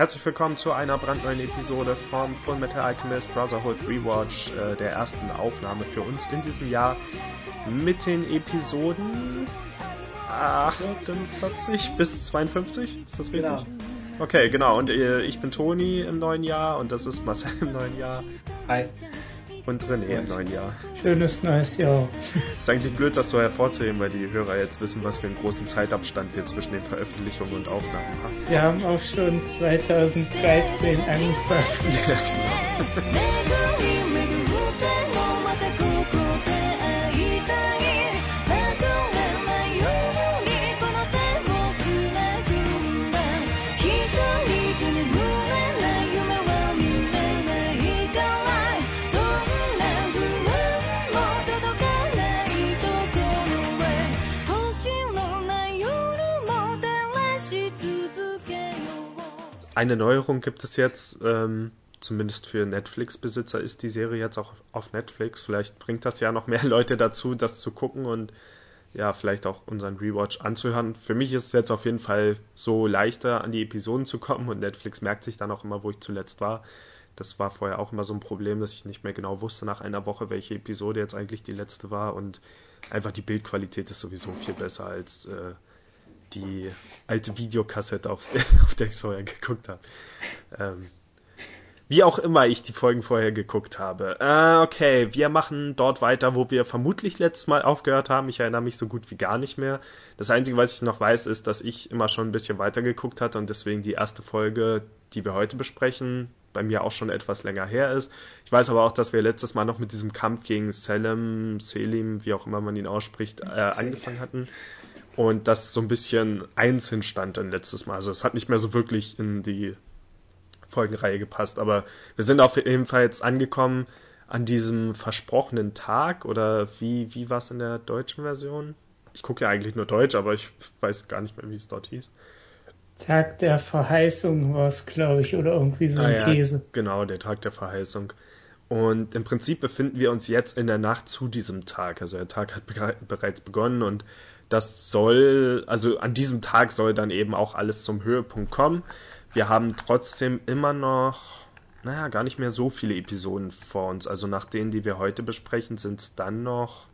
Herzlich willkommen zu einer brandneuen Episode vom Full Metal Alchemist Brotherhood Rewatch, äh, der ersten Aufnahme für uns in diesem Jahr mit den Episoden 48 bis 52. Ist das richtig? Genau. Okay, genau. Und äh, ich bin Toni im neuen Jahr und das ist Marcel im neuen Jahr. Hi und René im neuen Jahr. Schönes neues Jahr. Ist eigentlich blöd, das so hervorzuheben, weil die Hörer jetzt wissen, was für einen großen Zeitabstand wir zwischen den Veröffentlichungen und Aufnahmen haben. Wir haben auch schon 2013 angefangen. Ja, genau. eine Neuerung gibt es jetzt, ähm, zumindest für Netflix-Besitzer ist die Serie jetzt auch auf Netflix. Vielleicht bringt das ja noch mehr Leute dazu, das zu gucken und ja, vielleicht auch unseren Rewatch anzuhören. Für mich ist es jetzt auf jeden Fall so leichter, an die Episoden zu kommen und Netflix merkt sich dann auch immer, wo ich zuletzt war. Das war vorher auch immer so ein Problem, dass ich nicht mehr genau wusste nach einer Woche, welche Episode jetzt eigentlich die letzte war und einfach die Bildqualität ist sowieso viel besser als äh, die alte Videokassette, auf der, auf der ich vorher geguckt habe. Ähm, wie auch immer ich die Folgen vorher geguckt habe. Äh, okay, wir machen dort weiter, wo wir vermutlich letztes Mal aufgehört haben. Ich erinnere mich so gut wie gar nicht mehr. Das Einzige, was ich noch weiß, ist, dass ich immer schon ein bisschen weiter geguckt hatte und deswegen die erste Folge, die wir heute besprechen, bei mir auch schon etwas länger her ist. Ich weiß aber auch, dass wir letztes Mal noch mit diesem Kampf gegen Selim, Selim, wie auch immer man ihn ausspricht, äh, angefangen hatten und das so ein bisschen eins hinstand dann letztes Mal. Also es hat nicht mehr so wirklich in die Folgenreihe gepasst, aber wir sind auf jeden Fall jetzt angekommen an diesem versprochenen Tag oder wie, wie war es in der deutschen Version? Ich gucke ja eigentlich nur Deutsch, aber ich weiß gar nicht mehr, wie es dort hieß. Tag der Verheißung war es, glaube ich, oder irgendwie so ein ah, ja, Käse. Genau, der Tag der Verheißung. Und im Prinzip befinden wir uns jetzt in der Nacht zu diesem Tag. Also der Tag hat bereits begonnen und das soll, also an diesem Tag soll dann eben auch alles zum Höhepunkt kommen. Wir haben trotzdem immer noch, naja, gar nicht mehr so viele Episoden vor uns. Also nach denen, die wir heute besprechen, sind es dann noch.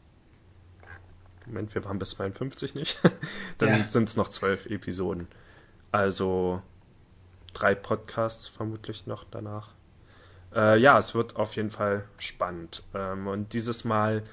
Moment, wir waren bis 52 nicht. dann ja. sind es noch zwölf Episoden. Also drei Podcasts vermutlich noch danach. Äh, ja, es wird auf jeden Fall spannend. Ähm, und dieses Mal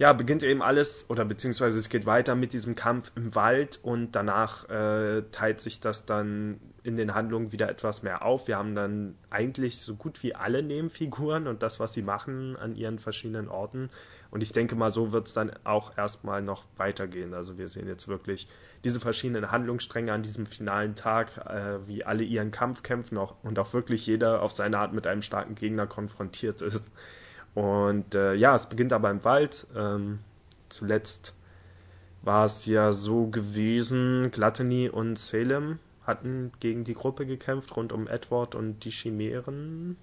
ja, beginnt eben alles oder beziehungsweise es geht weiter mit diesem Kampf im Wald und danach äh, teilt sich das dann in den Handlungen wieder etwas mehr auf. Wir haben dann eigentlich so gut wie alle Nebenfiguren und das, was sie machen an ihren verschiedenen Orten. Und ich denke mal, so wird es dann auch erstmal noch weitergehen. Also wir sehen jetzt wirklich diese verschiedenen Handlungsstränge an diesem finalen Tag, äh, wie alle ihren Kampf kämpfen auch, und auch wirklich jeder auf seine Art mit einem starken Gegner konfrontiert ist. Und äh, ja, es beginnt aber im Wald. Ähm, zuletzt war es ja so gewesen, Gluttony und Salem hatten gegen die Gruppe gekämpft, rund um Edward und die Chimären.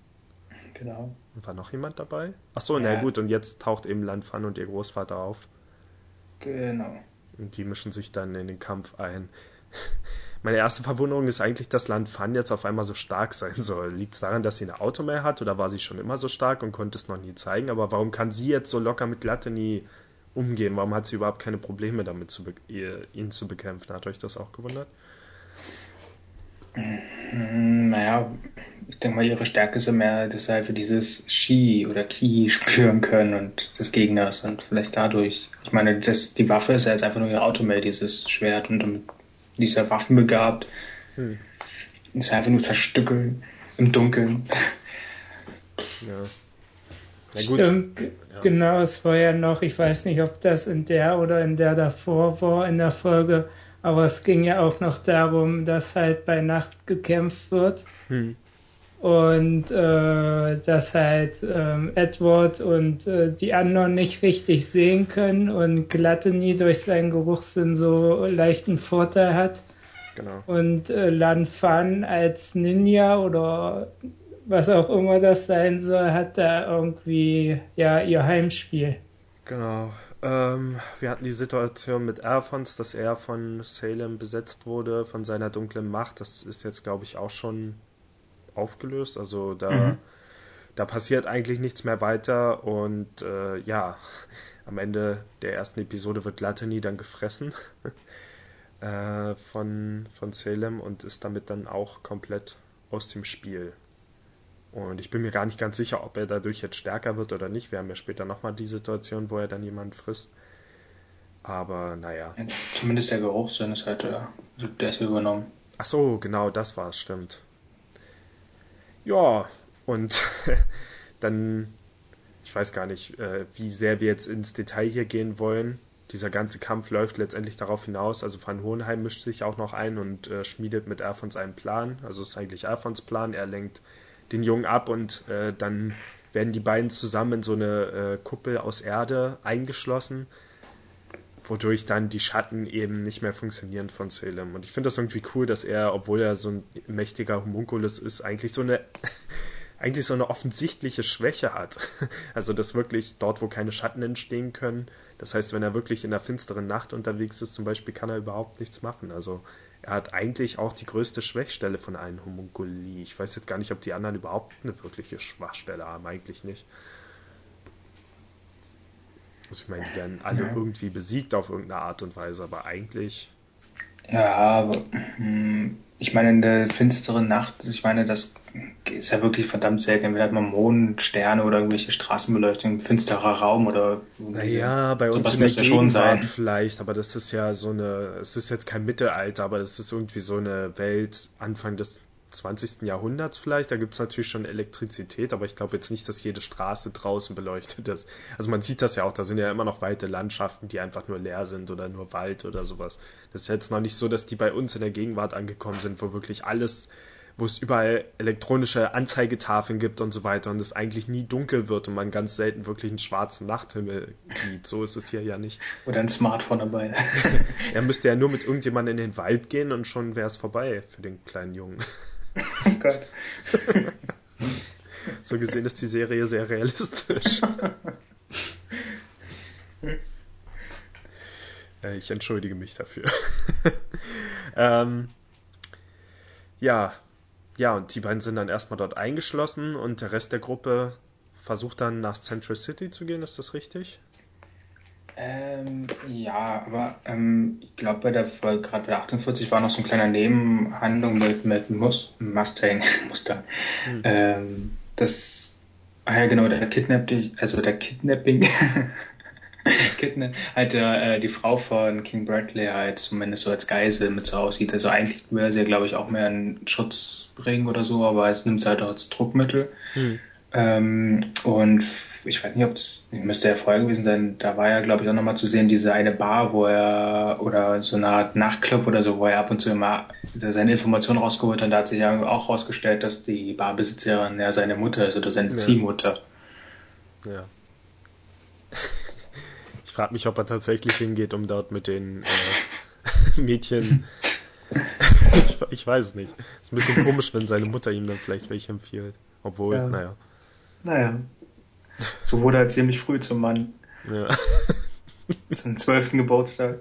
Genau. Und war noch jemand dabei? Achso, ja. na gut, und jetzt taucht eben Lanfan und ihr Großvater auf. Genau. Und die mischen sich dann in den Kampf ein. Meine erste Verwunderung ist eigentlich, dass Land Fan jetzt auf einmal so stark sein soll. Liegt es daran, dass sie eine Auto mehr hat oder war sie schon immer so stark und konnte es noch nie zeigen? Aber warum kann sie jetzt so locker mit Gluttony umgehen? Warum hat sie überhaupt keine Probleme damit, zu ihn zu bekämpfen? Hat euch das auch gewundert? Hm, naja, ich denke mal, ihre Stärke ist ja mehr, dass sie halt für dieses Ski oder Ki spüren können und des Gegners und vielleicht dadurch. Ich meine, das, die Waffe ist ja jetzt einfach nur ihr Automail, dieses Schwert und damit die ist ja waffenbegabt. Hm. Ist einfach nur zerstückeln im Dunkeln. Ja. Na gut. Stimmt, ja. genau, es war ja noch, ich weiß nicht, ob das in der oder in der davor war in der Folge, aber es ging ja auch noch darum, dass halt bei Nacht gekämpft wird. Hm. Und äh, dass halt äh, Edward und äh, die anderen nicht richtig sehen können und Gluttony durch seinen Geruchssinn so leichten Vorteil hat. Genau. Und äh, Lan Fan als Ninja oder was auch immer das sein soll, hat da irgendwie ja ihr Heimspiel. Genau. Ähm, wir hatten die Situation mit Alphons, dass er von Salem besetzt wurde, von seiner dunklen Macht. Das ist jetzt, glaube ich, auch schon aufgelöst. Also da, mhm. da passiert eigentlich nichts mehr weiter und äh, ja, am Ende der ersten Episode wird Gluttony dann gefressen äh, von, von Salem und ist damit dann auch komplett aus dem Spiel. Und ich bin mir gar nicht ganz sicher, ob er dadurch jetzt stärker wird oder nicht. Wir haben ja später nochmal die Situation, wo er dann jemanden frisst. Aber naja. Ja, zumindest der Geruchssinn ist halt, äh, der ist übernommen. Ach so, genau, das war es, stimmt. Ja, und dann, ich weiß gar nicht, äh, wie sehr wir jetzt ins Detail hier gehen wollen. Dieser ganze Kampf läuft letztendlich darauf hinaus. Also Van Hohenheim mischt sich auch noch ein und äh, schmiedet mit Alfons einen Plan. Also es ist eigentlich Alfons Plan. Er lenkt den Jungen ab und äh, dann werden die beiden zusammen in so eine Kuppel aus Erde eingeschlossen wodurch dann die Schatten eben nicht mehr funktionieren von Salem. Und ich finde das irgendwie cool, dass er, obwohl er so ein mächtiger Homunculus ist, eigentlich so eine eigentlich so eine offensichtliche Schwäche hat. Also dass wirklich dort, wo keine Schatten entstehen können, das heißt, wenn er wirklich in der finsteren Nacht unterwegs ist, zum Beispiel, kann er überhaupt nichts machen. Also er hat eigentlich auch die größte Schwächstelle von allen Homunculi. Ich weiß jetzt gar nicht, ob die anderen überhaupt eine wirkliche Schwachstelle haben, eigentlich nicht. Also ich meine, die werden alle ja. irgendwie besiegt auf irgendeine Art und Weise, aber eigentlich. Ja, aber hm, ich meine, in der finsteren Nacht, ich meine, das ist ja wirklich verdammt selten. Entweder hat man Mond, Sterne oder irgendwelche Straßenbeleuchtung, finsterer Raum oder. Naja, bei uns in der Gegenwart vielleicht, aber das ist ja so eine, es ist jetzt kein Mittelalter, aber das ist irgendwie so eine Welt Anfang des 20. Jahrhunderts vielleicht. Da gibt es natürlich schon Elektrizität, aber ich glaube jetzt nicht, dass jede Straße draußen beleuchtet ist. Also man sieht das ja auch, da sind ja immer noch weite Landschaften, die einfach nur leer sind oder nur Wald oder sowas. Das ist jetzt noch nicht so, dass die bei uns in der Gegenwart angekommen sind, wo wirklich alles, wo es überall elektronische Anzeigetafeln gibt und so weiter und es eigentlich nie dunkel wird und man ganz selten wirklich einen schwarzen Nachthimmel sieht. So ist es hier ja nicht. Oder ein Smartphone dabei. er müsste ja nur mit irgendjemandem in den Wald gehen und schon wäre es vorbei für den kleinen Jungen. Oh Gott. so gesehen ist die Serie sehr realistisch. Äh, ich entschuldige mich dafür. ähm, ja, ja, und die beiden sind dann erstmal dort eingeschlossen und der Rest der Gruppe versucht dann nach Central City zu gehen, ist das richtig? Ähm, ja, aber ähm, ich glaube bei der Folge, gerade bei der 48 war noch so ein kleiner Nebenhandlung mit, mit Mus Mustang, Mustang. Hm. Ähm, das, ah ja genau, der Kidnapping, also der Kidnapping, Kidnap, halt äh, die Frau von King Bradley halt zumindest so als Geisel mit so aussieht. Also eigentlich wäre sie ja glaube ich auch mehr ein Schutzring oder so, aber es nimmt sie halt auch als Druckmittel. Hm. Ähm, und ich weiß nicht, ob das müsste ja vorher gewesen sein, da war ja, glaube ich, auch nochmal zu sehen, diese eine Bar, wo er, oder so eine Art Nachtclub oder so, wo er ab und zu immer seine Informationen rausgeholt hat. Und da hat sich ja auch rausgestellt, dass die Barbesitzerin ja seine Mutter ist oder seine ja. Ziehmutter. Ja. Ich frage mich, ob er tatsächlich hingeht, um dort mit den äh, Mädchen. ich, ich, weiß es nicht. Ist ein bisschen komisch, wenn seine Mutter ihm dann vielleicht welche empfiehlt. Obwohl, ja. naja. Naja. So wurde er ziemlich früh zum Mann. Ja. Zum zwölften Geburtstag.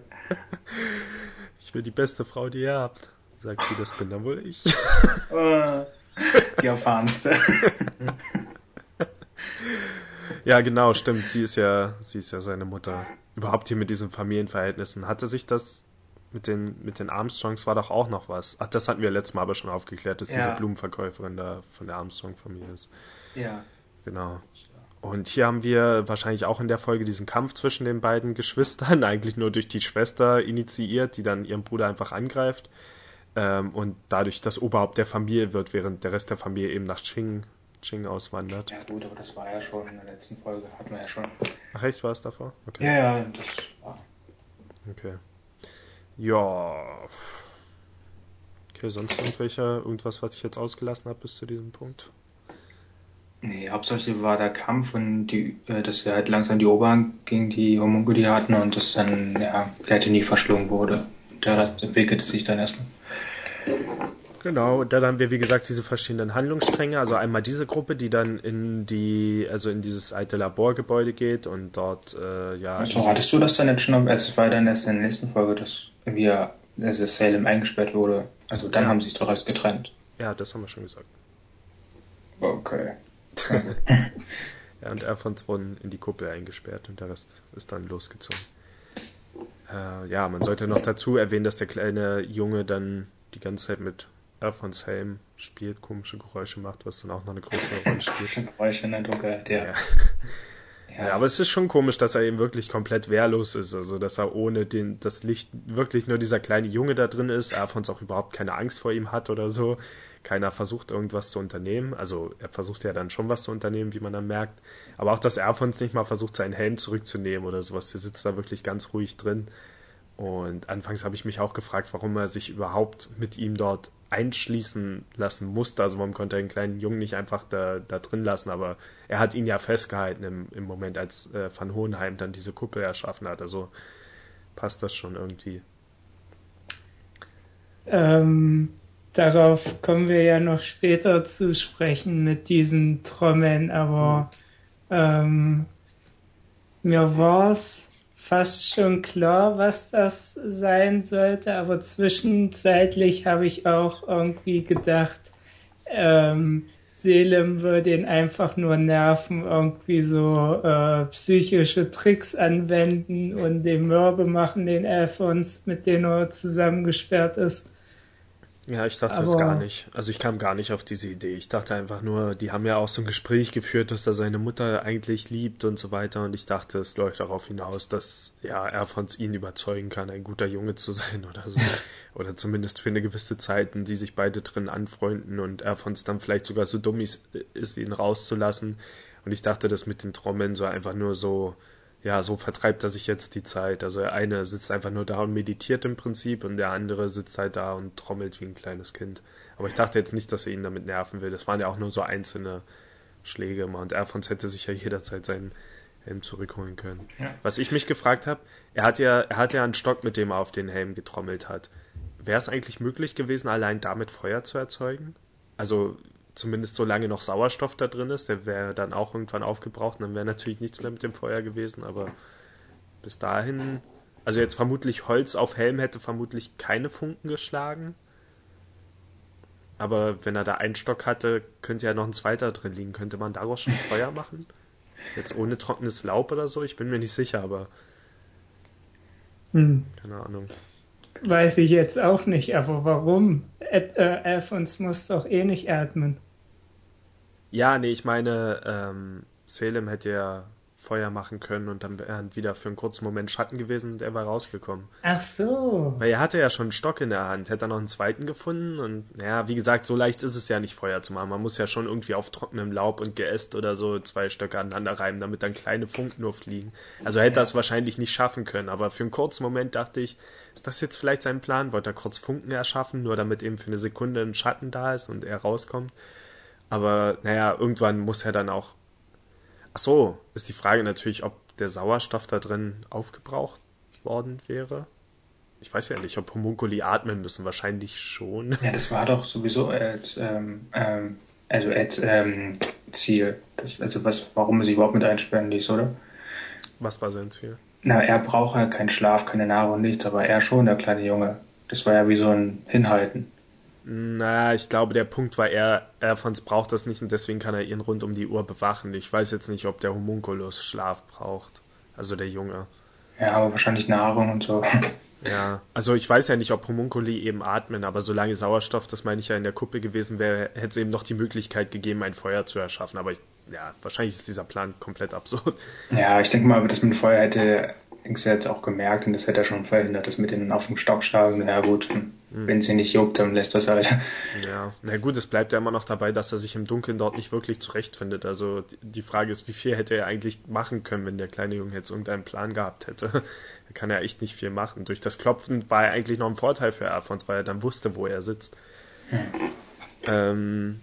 Ich will die beste Frau, die ihr habt. Sagt sie, das bin dann wohl ich. Oh, die erfahrenste. Ja, genau, stimmt. Sie ist ja, sie ist ja seine Mutter. Überhaupt hier mit diesen Familienverhältnissen. Hatte sich das mit den, mit den Armstrongs war doch auch noch was. Ach, das hatten wir letztes Mal aber schon aufgeklärt, dass ja. diese Blumenverkäuferin da von der Armstrong-Familie ist. Ja. Genau. Und hier haben wir wahrscheinlich auch in der Folge diesen Kampf zwischen den beiden Geschwistern, eigentlich nur durch die Schwester initiiert, die dann ihren Bruder einfach angreift. Ähm, und dadurch das Oberhaupt der Familie wird, während der Rest der Familie eben nach Ching, Ching auswandert. Ja gut, aber das war ja schon in der letzten Folge, hatten wir ja schon. Ach echt, war es davor? Okay. Ja, ja, das war. Okay. Ja. Okay, sonst irgendwelche, irgendwas, was ich jetzt ausgelassen habe bis zu diesem Punkt? Nee, hauptsächlich war der Kampf und die, äh, dass er halt langsam die Oberhand gegen die Homunculi hatten und das dann, ja, Plätte nie verschlungen wurde. Da das entwickelte sich dann erstmal. Genau, dann haben wir, wie gesagt, diese verschiedenen Handlungsstränge. Also einmal diese Gruppe, die dann in die, also in dieses alte Laborgebäude geht und dort, äh, ja. Also hattest du das dann jetzt schon, also es war dann erst in der nächsten Folge, dass wir, also Salem eingesperrt wurde. Also dann ja. haben sie sich doch alles getrennt. Ja, das haben wir schon gesagt. Okay. ja, und Alphons wurden in die Kuppel eingesperrt und der Rest ist dann losgezogen. Äh, ja, man sollte noch dazu erwähnen, dass der kleine Junge dann die ganze Zeit mit Alphons Helm spielt, komische Geräusche macht, was dann auch noch eine größere Rolle spielt. Geräusche in der Dunkelheit, ja. ja. Ja. ja. aber es ist schon komisch, dass er eben wirklich komplett wehrlos ist. Also, dass er ohne den, das Licht wirklich nur dieser kleine Junge da drin ist, Alphons auch überhaupt keine Angst vor ihm hat oder so. Keiner versucht irgendwas zu unternehmen. Also, er versucht ja dann schon was zu unternehmen, wie man dann merkt. Aber auch, dass Alphons nicht mal versucht, seinen Helm zurückzunehmen oder sowas. Der sitzt da wirklich ganz ruhig drin. Und anfangs habe ich mich auch gefragt, warum er sich überhaupt mit ihm dort einschließen lassen musste. Also warum konnte er den kleinen Jungen nicht einfach da, da drin lassen, aber er hat ihn ja festgehalten im, im Moment, als äh, Van Hohenheim dann diese Kuppel erschaffen hat. Also passt das schon irgendwie. Ähm, darauf kommen wir ja noch später zu sprechen mit diesen Trommeln, aber ähm, mir war es fast schon klar, was das sein sollte, aber zwischenzeitlich habe ich auch irgendwie gedacht, ähm, Selim würde ihn einfach nur nerven, irgendwie so äh, psychische Tricks anwenden und den Mörbe machen, den Alphons, mit dem er zusammengesperrt ist. Ja, ich dachte Aber, das gar nicht. Also ich kam gar nicht auf diese Idee. Ich dachte einfach nur, die haben ja auch so ein Gespräch geführt, dass er seine Mutter eigentlich liebt und so weiter. Und ich dachte, es läuft darauf hinaus, dass ja er von ihn überzeugen kann, ein guter Junge zu sein oder so. oder zumindest für eine gewisse Zeit, die sich beide drin anfreunden und er von dann vielleicht sogar so dumm ist, ist, ihn rauszulassen. Und ich dachte, das mit den Trommeln so einfach nur so ja, so vertreibt er sich jetzt die Zeit. Also der eine sitzt einfach nur da und meditiert im Prinzip und der andere sitzt halt da und trommelt wie ein kleines Kind. Aber ich dachte jetzt nicht, dass er ihn damit nerven will. Das waren ja auch nur so einzelne Schläge immer und Erfons hätte sich ja jederzeit seinen Helm zurückholen können. Ja. Was ich mich gefragt habe, er hat ja, er hat ja einen Stock, mit dem er auf den Helm getrommelt hat. Wäre es eigentlich möglich gewesen, allein damit Feuer zu erzeugen? Also zumindest solange noch Sauerstoff da drin ist, der wäre dann auch irgendwann aufgebraucht, dann wäre natürlich nichts mehr mit dem Feuer gewesen, aber bis dahin, also jetzt vermutlich Holz auf Helm hätte vermutlich keine Funken geschlagen. Aber wenn er da einen Stock hatte, könnte ja noch ein zweiter drin liegen. Könnte man daraus schon Feuer machen? Jetzt ohne trockenes Laub oder so? Ich bin mir nicht sicher, aber. Hm. Keine Ahnung. Weiß ich jetzt auch nicht, aber warum? Äh, Alphons muss doch eh nicht atmen. Ja, nee, ich meine, ähm, Salem hätte ja Feuer machen können und dann wäre er wieder für einen kurzen Moment Schatten gewesen und er war rausgekommen. Ach so. Weil er hatte ja schon einen Stock in der Hand, hätte er noch einen zweiten gefunden und ja, wie gesagt, so leicht ist es ja nicht Feuer zu machen. Man muss ja schon irgendwie auf trockenem Laub und Geäst oder so zwei Stöcke aneinander reiben, damit dann kleine Funken nur fliegen. Also hätte er es wahrscheinlich nicht schaffen können, aber für einen kurzen Moment dachte ich, ist das jetzt vielleicht sein Plan? Wollte er kurz Funken erschaffen, nur damit eben für eine Sekunde ein Schatten da ist und er rauskommt? Aber naja, irgendwann muss er dann auch. Ach so, ist die Frage natürlich, ob der Sauerstoff da drin aufgebraucht worden wäre. Ich weiß ja nicht, ob Homunculi atmen müssen, wahrscheinlich schon. Ja, das war doch sowieso als, ähm, ähm, also als ähm, Ziel. Das, also was, warum er sich überhaupt mit einsperren ließ, oder? Was war sein Ziel? Na, er braucht ja keinen Schlaf, keine Nahrung, nichts, aber er schon, der kleine Junge. Das war ja wie so ein Hinhalten. Na, ich glaube, der Punkt war eher, Alphons braucht das nicht und deswegen kann er ihn rund um die Uhr bewachen. Ich weiß jetzt nicht, ob der Homunculus Schlaf braucht. Also der Junge. Ja, aber wahrscheinlich Nahrung und so. Ja, also ich weiß ja nicht, ob Homunculi eben atmen, aber solange Sauerstoff, das meine ich ja in der Kuppel gewesen wäre, hätte es eben noch die Möglichkeit gegeben, ein Feuer zu erschaffen. Aber ich, ja, wahrscheinlich ist dieser Plan komplett absurd. Ja, ich denke mal, das mit dem Feuer hätte Dings jetzt auch gemerkt und das hätte er schon verhindert, das mit den auf dem Stock schlagen. Ja gut, hm. mhm. wenn sie nicht juckt, dann lässt das halt. Ja, na gut, es bleibt ja immer noch dabei, dass er sich im Dunkeln dort nicht wirklich zurechtfindet. Also die Frage ist, wie viel hätte er eigentlich machen können, wenn der kleine Junge jetzt irgendeinen Plan gehabt hätte. er kann ja echt nicht viel machen. Durch das Klopfen war er eigentlich noch ein Vorteil für Alphons, weil er dann wusste, wo er sitzt. Mhm. Ähm,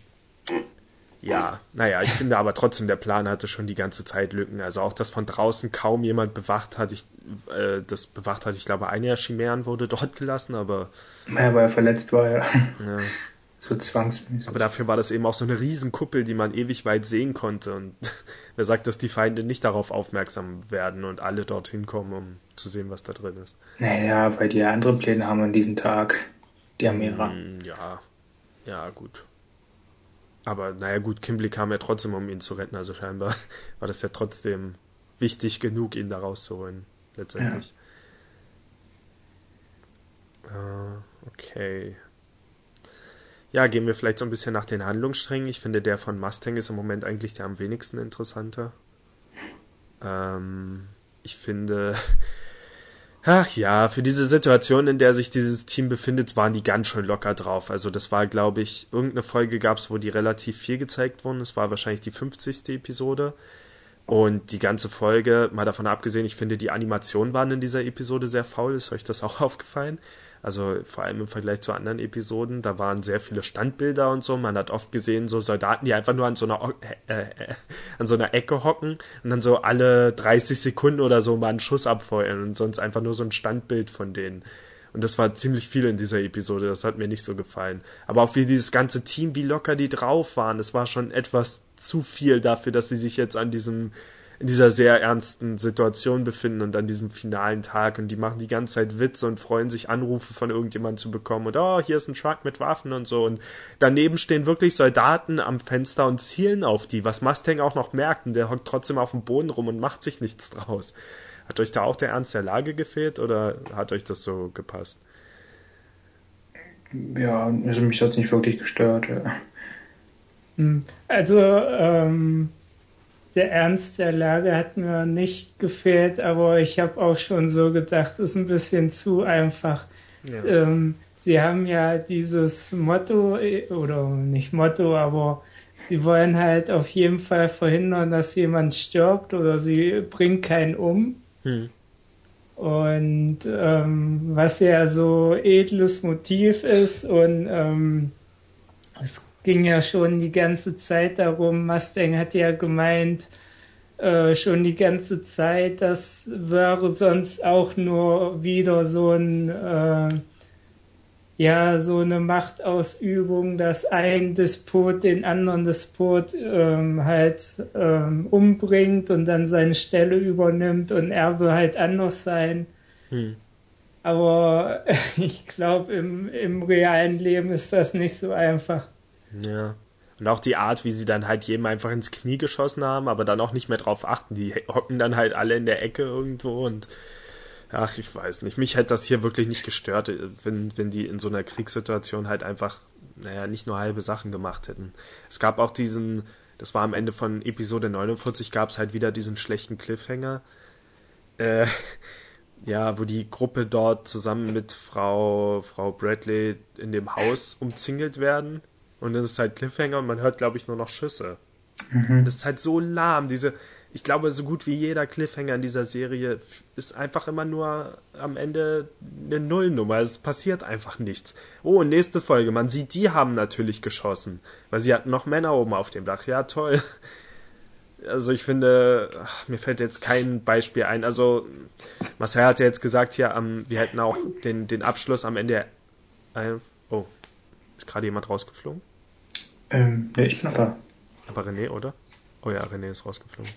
ja, naja, ich finde aber trotzdem, der Plan hatte schon die ganze Zeit Lücken. Also auch, dass von draußen kaum jemand bewacht hat. Ich, äh, das bewacht hat, ich glaube, einer der Chimären wurde dort gelassen, aber. Ja, weil er verletzt war, ja. ja. So zwangsmäßig. Aber dafür war das eben auch so eine Riesenkuppel, die man ewig weit sehen konnte. Und wer sagt, dass die Feinde nicht darauf aufmerksam werden und alle dorthin kommen, um zu sehen, was da drin ist. Naja, weil die ja andere Pläne haben an diesem Tag. Die Amira. Ja, ja, gut. Aber naja gut, Kimberly kam ja trotzdem, um ihn zu retten, also scheinbar war das ja trotzdem wichtig genug, ihn da rauszuholen, letztendlich. Ja. Uh, okay. Ja, gehen wir vielleicht so ein bisschen nach den Handlungssträngen. Ich finde, der von Mustang ist im Moment eigentlich der am wenigsten interessante. Ähm, ich finde, ach ja, für diese Situation, in der sich dieses Team befindet, waren die ganz schön locker drauf. Also das war, glaube ich, irgendeine Folge gab es, wo die relativ viel gezeigt wurden. Es war wahrscheinlich die 50. Episode. Und die ganze Folge, mal davon abgesehen, ich finde, die Animationen waren in dieser Episode sehr faul. Ist euch das auch aufgefallen? Also vor allem im Vergleich zu anderen Episoden, da waren sehr viele Standbilder und so. Man hat oft gesehen, so Soldaten, die einfach nur an so einer, äh, äh, an so einer Ecke hocken und dann so alle 30 Sekunden oder so mal einen Schuss abfeuern und sonst einfach nur so ein Standbild von denen. Und das war ziemlich viel in dieser Episode, das hat mir nicht so gefallen. Aber auch wie dieses ganze Team, wie locker die drauf waren, das war schon etwas zu viel dafür, dass sie sich jetzt an diesem in dieser sehr ernsten Situation befinden und an diesem finalen Tag und die machen die ganze Zeit Witze und freuen sich Anrufe von irgendjemandem zu bekommen und oh, hier ist ein Truck mit Waffen und so und daneben stehen wirklich Soldaten am Fenster und zielen auf die, was Mustang auch noch merkt und der hockt trotzdem auf dem Boden rum und macht sich nichts draus. Hat euch da auch der Ernst der Lage gefehlt oder hat euch das so gepasst? Ja, also mich hat es nicht wirklich gestört. Ja. Hm, also ähm, der Ernst der Lage hat mir nicht gefehlt, aber ich habe auch schon so gedacht, ist ein bisschen zu einfach. Ja. Ähm, sie haben ja dieses Motto, oder nicht Motto, aber sie wollen halt auf jeden Fall verhindern, dass jemand stirbt oder sie bringen keinen um. Hm. Und ähm, was ja so edles Motiv ist und ähm, es ging ja schon die ganze Zeit darum, Mustang hat ja gemeint, äh, schon die ganze Zeit, das wäre sonst auch nur wieder so ein, äh, ja, so eine Machtausübung, dass ein Despot den anderen Despot ähm, halt ähm, umbringt und dann seine Stelle übernimmt und er will halt anders sein. Hm. Aber ich glaube, im, im realen Leben ist das nicht so einfach. Ja. Und auch die Art, wie sie dann halt jedem einfach ins Knie geschossen haben, aber dann auch nicht mehr drauf achten. Die hocken dann halt alle in der Ecke irgendwo und ach, ich weiß nicht. Mich hätte das hier wirklich nicht gestört, wenn, wenn die in so einer Kriegssituation halt einfach, naja, nicht nur halbe Sachen gemacht hätten. Es gab auch diesen, das war am Ende von Episode 49, gab es halt wieder diesen schlechten Cliffhanger. Äh, ja, wo die Gruppe dort zusammen mit Frau, Frau Bradley in dem Haus umzingelt werden und dann ist halt Cliffhanger und man hört, glaube ich, nur noch Schüsse. Mhm. Das ist halt so lahm. Diese, ich glaube, so gut wie jeder Cliffhanger in dieser Serie ist einfach immer nur am Ende eine Nullnummer. Es passiert einfach nichts. Oh, nächste Folge. Man sieht, die haben natürlich geschossen. Weil sie hatten noch Männer oben auf dem Dach. Ja, toll. Also ich finde, ach, mir fällt jetzt kein Beispiel ein. Also Marcel hat ja jetzt gesagt hier, am, wir hätten auch den, den Abschluss am Ende. Äh, oh, ist gerade jemand rausgeflogen? Ähm, ne, ich bin noch da. Aber René, oder? Oh ja, René ist rausgeflogen.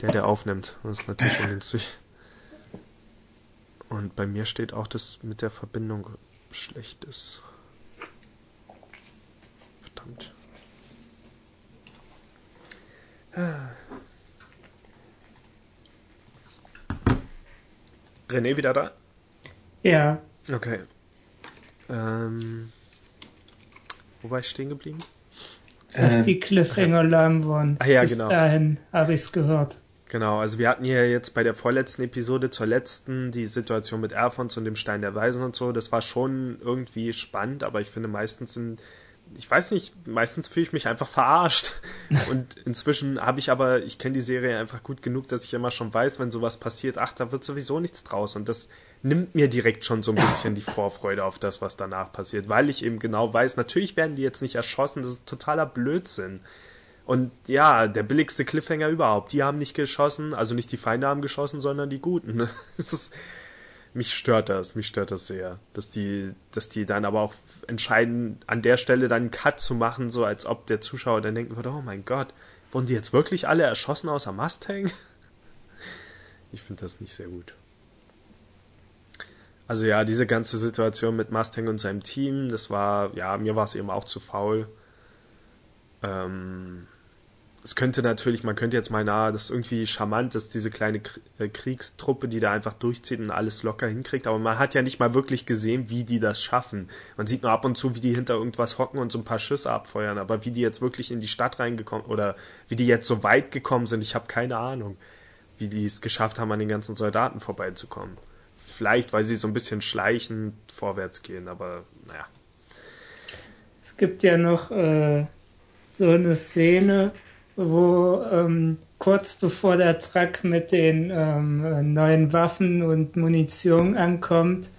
Der, der aufnimmt. Das ist natürlich ungünstig. Und bei mir steht auch, dass mit der Verbindung schlecht ist. Verdammt. Ah. René wieder da? Ja. Okay. Ähm, wo war ich stehen geblieben? Dass ähm, die Cliffhanger lahm waren. Ah ja, Bis genau. dahin habe ich es gehört. Genau, also wir hatten hier jetzt bei der vorletzten Episode zur letzten die Situation mit Erfons und dem Stein der Weisen und so. Das war schon irgendwie spannend, aber ich finde meistens sind ich weiß nicht, meistens fühle ich mich einfach verarscht. Und inzwischen habe ich aber, ich kenne die Serie einfach gut genug, dass ich immer schon weiß, wenn sowas passiert, ach, da wird sowieso nichts draus. Und das nimmt mir direkt schon so ein bisschen die Vorfreude auf das, was danach passiert, weil ich eben genau weiß, natürlich werden die jetzt nicht erschossen, das ist totaler Blödsinn. Und ja, der billigste Cliffhanger überhaupt, die haben nicht geschossen, also nicht die Feinde haben geschossen, sondern die Guten. Das ist, mich stört das, mich stört das sehr, dass die, dass die dann aber auch entscheiden, an der Stelle dann einen Cut zu machen, so als ob der Zuschauer dann denken würde, oh mein Gott, wurden die jetzt wirklich alle erschossen außer Mustang? Ich finde das nicht sehr gut. Also ja, diese ganze Situation mit Mustang und seinem Team, das war, ja, mir war es eben auch zu faul. Ähm, es könnte natürlich, man könnte jetzt mal nahe, das ist irgendwie charmant, dass diese kleine äh, Kriegstruppe, die da einfach durchzieht und alles locker hinkriegt, aber man hat ja nicht mal wirklich gesehen, wie die das schaffen. Man sieht nur ab und zu, wie die hinter irgendwas hocken und so ein paar Schüsse abfeuern, aber wie die jetzt wirklich in die Stadt reingekommen oder wie die jetzt so weit gekommen sind, ich habe keine Ahnung, wie die es geschafft haben, an den ganzen Soldaten vorbeizukommen. Vielleicht, weil sie so ein bisschen schleichend vorwärts gehen, aber naja. Es gibt ja noch äh, so eine Szene, wo ähm, kurz bevor der Truck mit den ähm, neuen Waffen und Munition ankommt,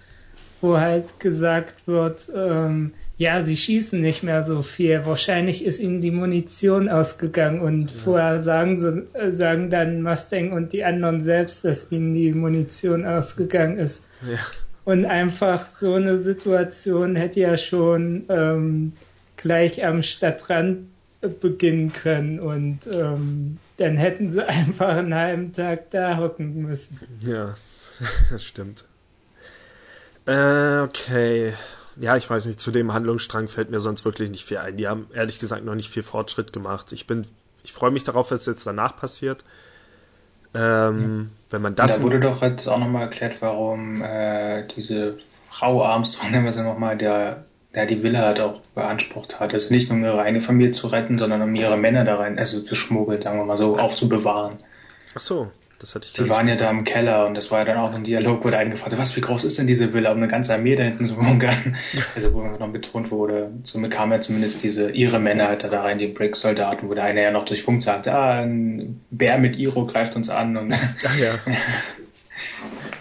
wo halt gesagt wird, ähm, ja, sie schießen nicht mehr so viel. Wahrscheinlich ist ihnen die Munition ausgegangen und ja. vorher sagen, so, äh, sagen dann Mustang und die anderen selbst, dass ihnen die Munition ausgegangen ist. Ja. Und einfach so eine Situation hätte ja schon ähm, gleich am Stadtrand beginnen können und ähm, dann hätten sie einfach einen halben Tag da hocken müssen. Ja, das stimmt. Äh, okay. Ja, ich weiß nicht, zu dem Handlungsstrang fällt mir sonst wirklich nicht viel ein. Die haben ehrlich gesagt noch nicht viel Fortschritt gemacht. Ich bin, ich freue mich darauf, was jetzt danach passiert. Ähm, ja. Wenn man das. Da wurde doch jetzt auch nochmal erklärt, warum äh, diese Frau Armstrong, nennen wir sie nochmal, der ja, die Villa halt auch beansprucht hat. Also nicht nur um ihre eigene Familie zu retten, sondern um ihre Männer da rein, also zu schmuggeln, sagen wir mal so, aufzubewahren. Ach so, das hatte ich Die waren ja da im Keller und das war ja dann auch ein Dialog, wo der eingefragt hat, was, wie groß ist denn diese Villa, um eine ganze Armee da hinten zu bunkern? Also wo noch betont wurde, somit kam ja zumindest diese, ihre Männer halt da rein, die Brick-Soldaten, wo der eine ja noch durch Funk sagte, ah, ein Bär mit Iro greift uns an und. Ach ja.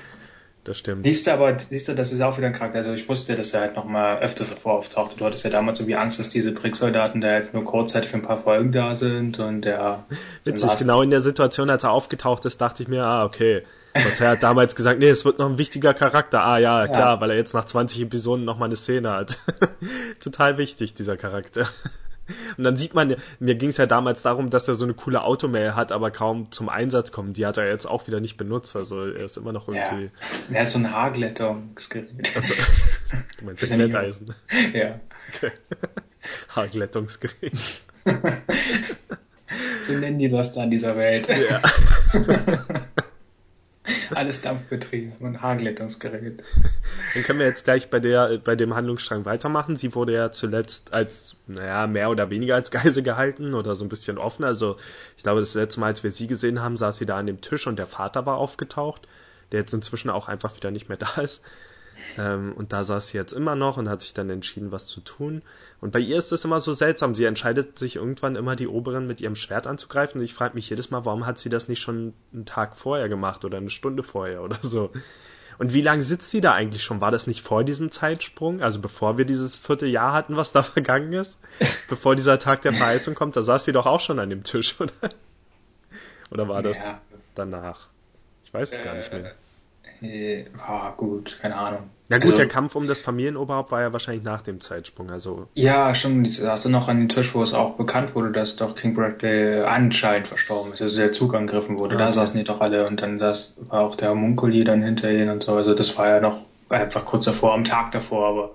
das stimmt. Siehst du aber, siehst du, das ist auch wieder ein Charakter. Also ich wusste, dass er halt nochmal öfters davor auftauchte. Du hattest ja damals so wie Angst, dass diese Bricksoldaten da jetzt nur kurzzeitig für ein paar Folgen da sind und der. Witzig, genau in der Situation, als er aufgetaucht ist, dachte ich mir, ah, okay. Was er hat damals gesagt, nee, es wird noch ein wichtiger Charakter. Ah ja, klar, ja. weil er jetzt nach 20 Episoden nochmal eine Szene hat. Total wichtig, dieser Charakter. Und dann sieht man, mir ging es ja damals darum, dass er so eine coole Automail hat, aber kaum zum Einsatz kommt. Die hat er jetzt auch wieder nicht benutzt. Also er ist immer noch irgendwie. Ja, er ist so ein Haarglättungsgerät. Also, du meinst das Glätteisen? Ja. Okay. Haarglättungsgerät. so nennen die das da in dieser Welt. Ja. Alles Dampfbetrieb und Haarglättungsgerät. Dann können wir jetzt gleich bei der, bei dem Handlungsstrang weitermachen. Sie wurde ja zuletzt als, naja, mehr oder weniger als Geise gehalten oder so ein bisschen offen. Also, ich glaube, das letzte Mal, als wir sie gesehen haben, saß sie da an dem Tisch und der Vater war aufgetaucht, der jetzt inzwischen auch einfach wieder nicht mehr da ist. Ähm, und da saß sie jetzt immer noch und hat sich dann entschieden, was zu tun. Und bei ihr ist es immer so seltsam. Sie entscheidet sich irgendwann immer, die Oberen mit ihrem Schwert anzugreifen. Und ich frage mich jedes Mal, warum hat sie das nicht schon einen Tag vorher gemacht oder eine Stunde vorher oder so. Und wie lange sitzt sie da eigentlich schon? War das nicht vor diesem Zeitsprung? Also bevor wir dieses vierte Jahr hatten, was da vergangen ist? bevor dieser Tag der Verheißung kommt, da saß sie doch auch schon an dem Tisch, oder? Oder war das ja. danach? Ich weiß es äh, gar nicht mehr. Äh, oh, gut, keine Ahnung. Ja gut, also, der Kampf um das Familienoberhaupt war ja wahrscheinlich nach dem Zeitsprung, also. Ja, schon, da hast du noch an den Tisch, wo es auch bekannt wurde, dass doch King Bradley anscheinend verstorben ist, also der Zug angegriffen wurde, okay. da saßen die doch alle und dann saß, war auch der Munkuli dann hinter ihnen und so, also das war ja noch einfach kurz davor, am Tag davor, aber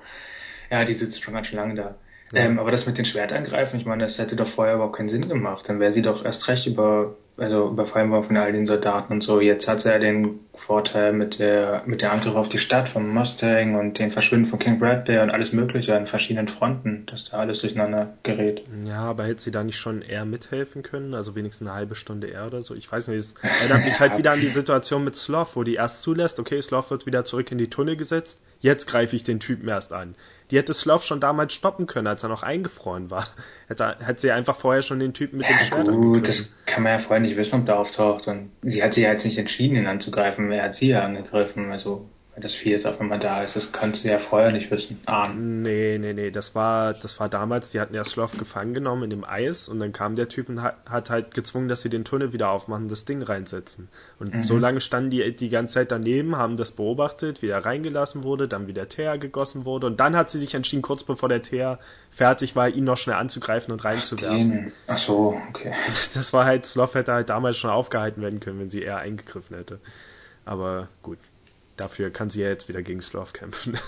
ja, die sitzt schon ganz schön lange da. Ja. Ähm, aber das mit den Schwertangreifen, ich meine, das hätte doch vorher überhaupt keinen Sinn gemacht. Dann wäre sie doch erst recht über also überfallen worden von all den Soldaten und so. Jetzt hat er den Vorteil mit der mit der Angriff auf die Stadt vom Mustang und den Verschwinden von King Bradley und alles Mögliche an verschiedenen Fronten, dass da alles durcheinander gerät. Ja, aber hätte sie da nicht schon eher mithelfen können? Also wenigstens eine halbe Stunde eher oder so? Ich weiß nicht. Es erinnert mich halt wieder an die Situation mit Sloth, wo die erst zulässt, okay, Sloth wird wieder zurück in die Tunnel gesetzt, jetzt greife ich den Typen erst an. Die hätte Sloth schon damals stoppen können, als er noch eingefroren war. Hätte, hätte sie einfach vorher schon den Typen mit ja, dem Schwert gut, das kann man ja vorher nicht wissen, ob der auftaucht. Und sie hat sich ja jetzt nicht entschieden, ihn anzugreifen. Er hat sie ja angegriffen. Also das Vieh jetzt auf einmal da ist. Das kannst du ja vorher nicht wissen, ahnen. Nee, nee, nee. Das war, das war damals, die hatten ja Sloth gefangen genommen in dem Eis und dann kam der Typ und hat, hat halt gezwungen, dass sie den Tunnel wieder aufmachen und das Ding reinsetzen. Und mhm. so lange standen die die ganze Zeit daneben, haben das beobachtet, wie er reingelassen wurde, dann wie der Teer gegossen wurde und dann hat sie sich entschieden, kurz bevor der Teer fertig war, ihn noch schnell anzugreifen und reinzuwerfen. Ach, Ach so, okay. Das, das war halt, Sloth hätte halt damals schon aufgehalten werden können, wenn sie eher eingegriffen hätte. Aber gut. Dafür kann sie ja jetzt wieder gegen Sloth kämpfen.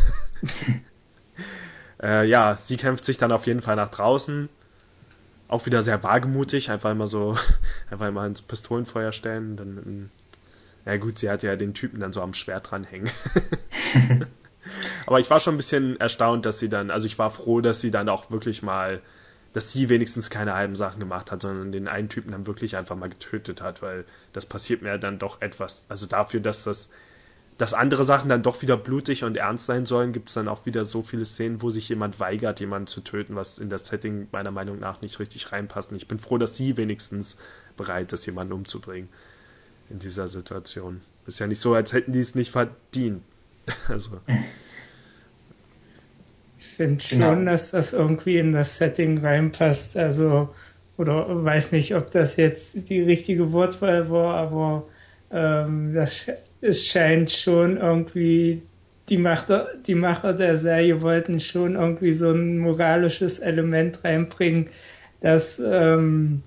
äh, ja, sie kämpft sich dann auf jeden Fall nach draußen. Auch wieder sehr wagemutig, einfach immer so, einfach immer ins Pistolenfeuer stellen. Dann ja gut, sie hatte ja den Typen dann so am Schwert dranhängen. Aber ich war schon ein bisschen erstaunt, dass sie dann, also ich war froh, dass sie dann auch wirklich mal, dass sie wenigstens keine halben Sachen gemacht hat, sondern den einen Typen dann wirklich einfach mal getötet hat, weil das passiert mir dann doch etwas, also dafür, dass das dass andere Sachen dann doch wieder blutig und ernst sein sollen, gibt es dann auch wieder so viele Szenen, wo sich jemand weigert, jemanden zu töten, was in das Setting meiner Meinung nach nicht richtig reinpasst. Und ich bin froh, dass sie wenigstens bereit ist, jemanden umzubringen in dieser Situation. Ist ja nicht so, als hätten die es nicht verdient. Also. Ich finde schon, genau. dass das irgendwie in das Setting reinpasst. Also, oder weiß nicht, ob das jetzt die richtige Wortwahl war, aber ähm, das es scheint schon irgendwie, die Macher, die Macher der Serie wollten schon irgendwie so ein moralisches Element reinbringen, dass, ähm,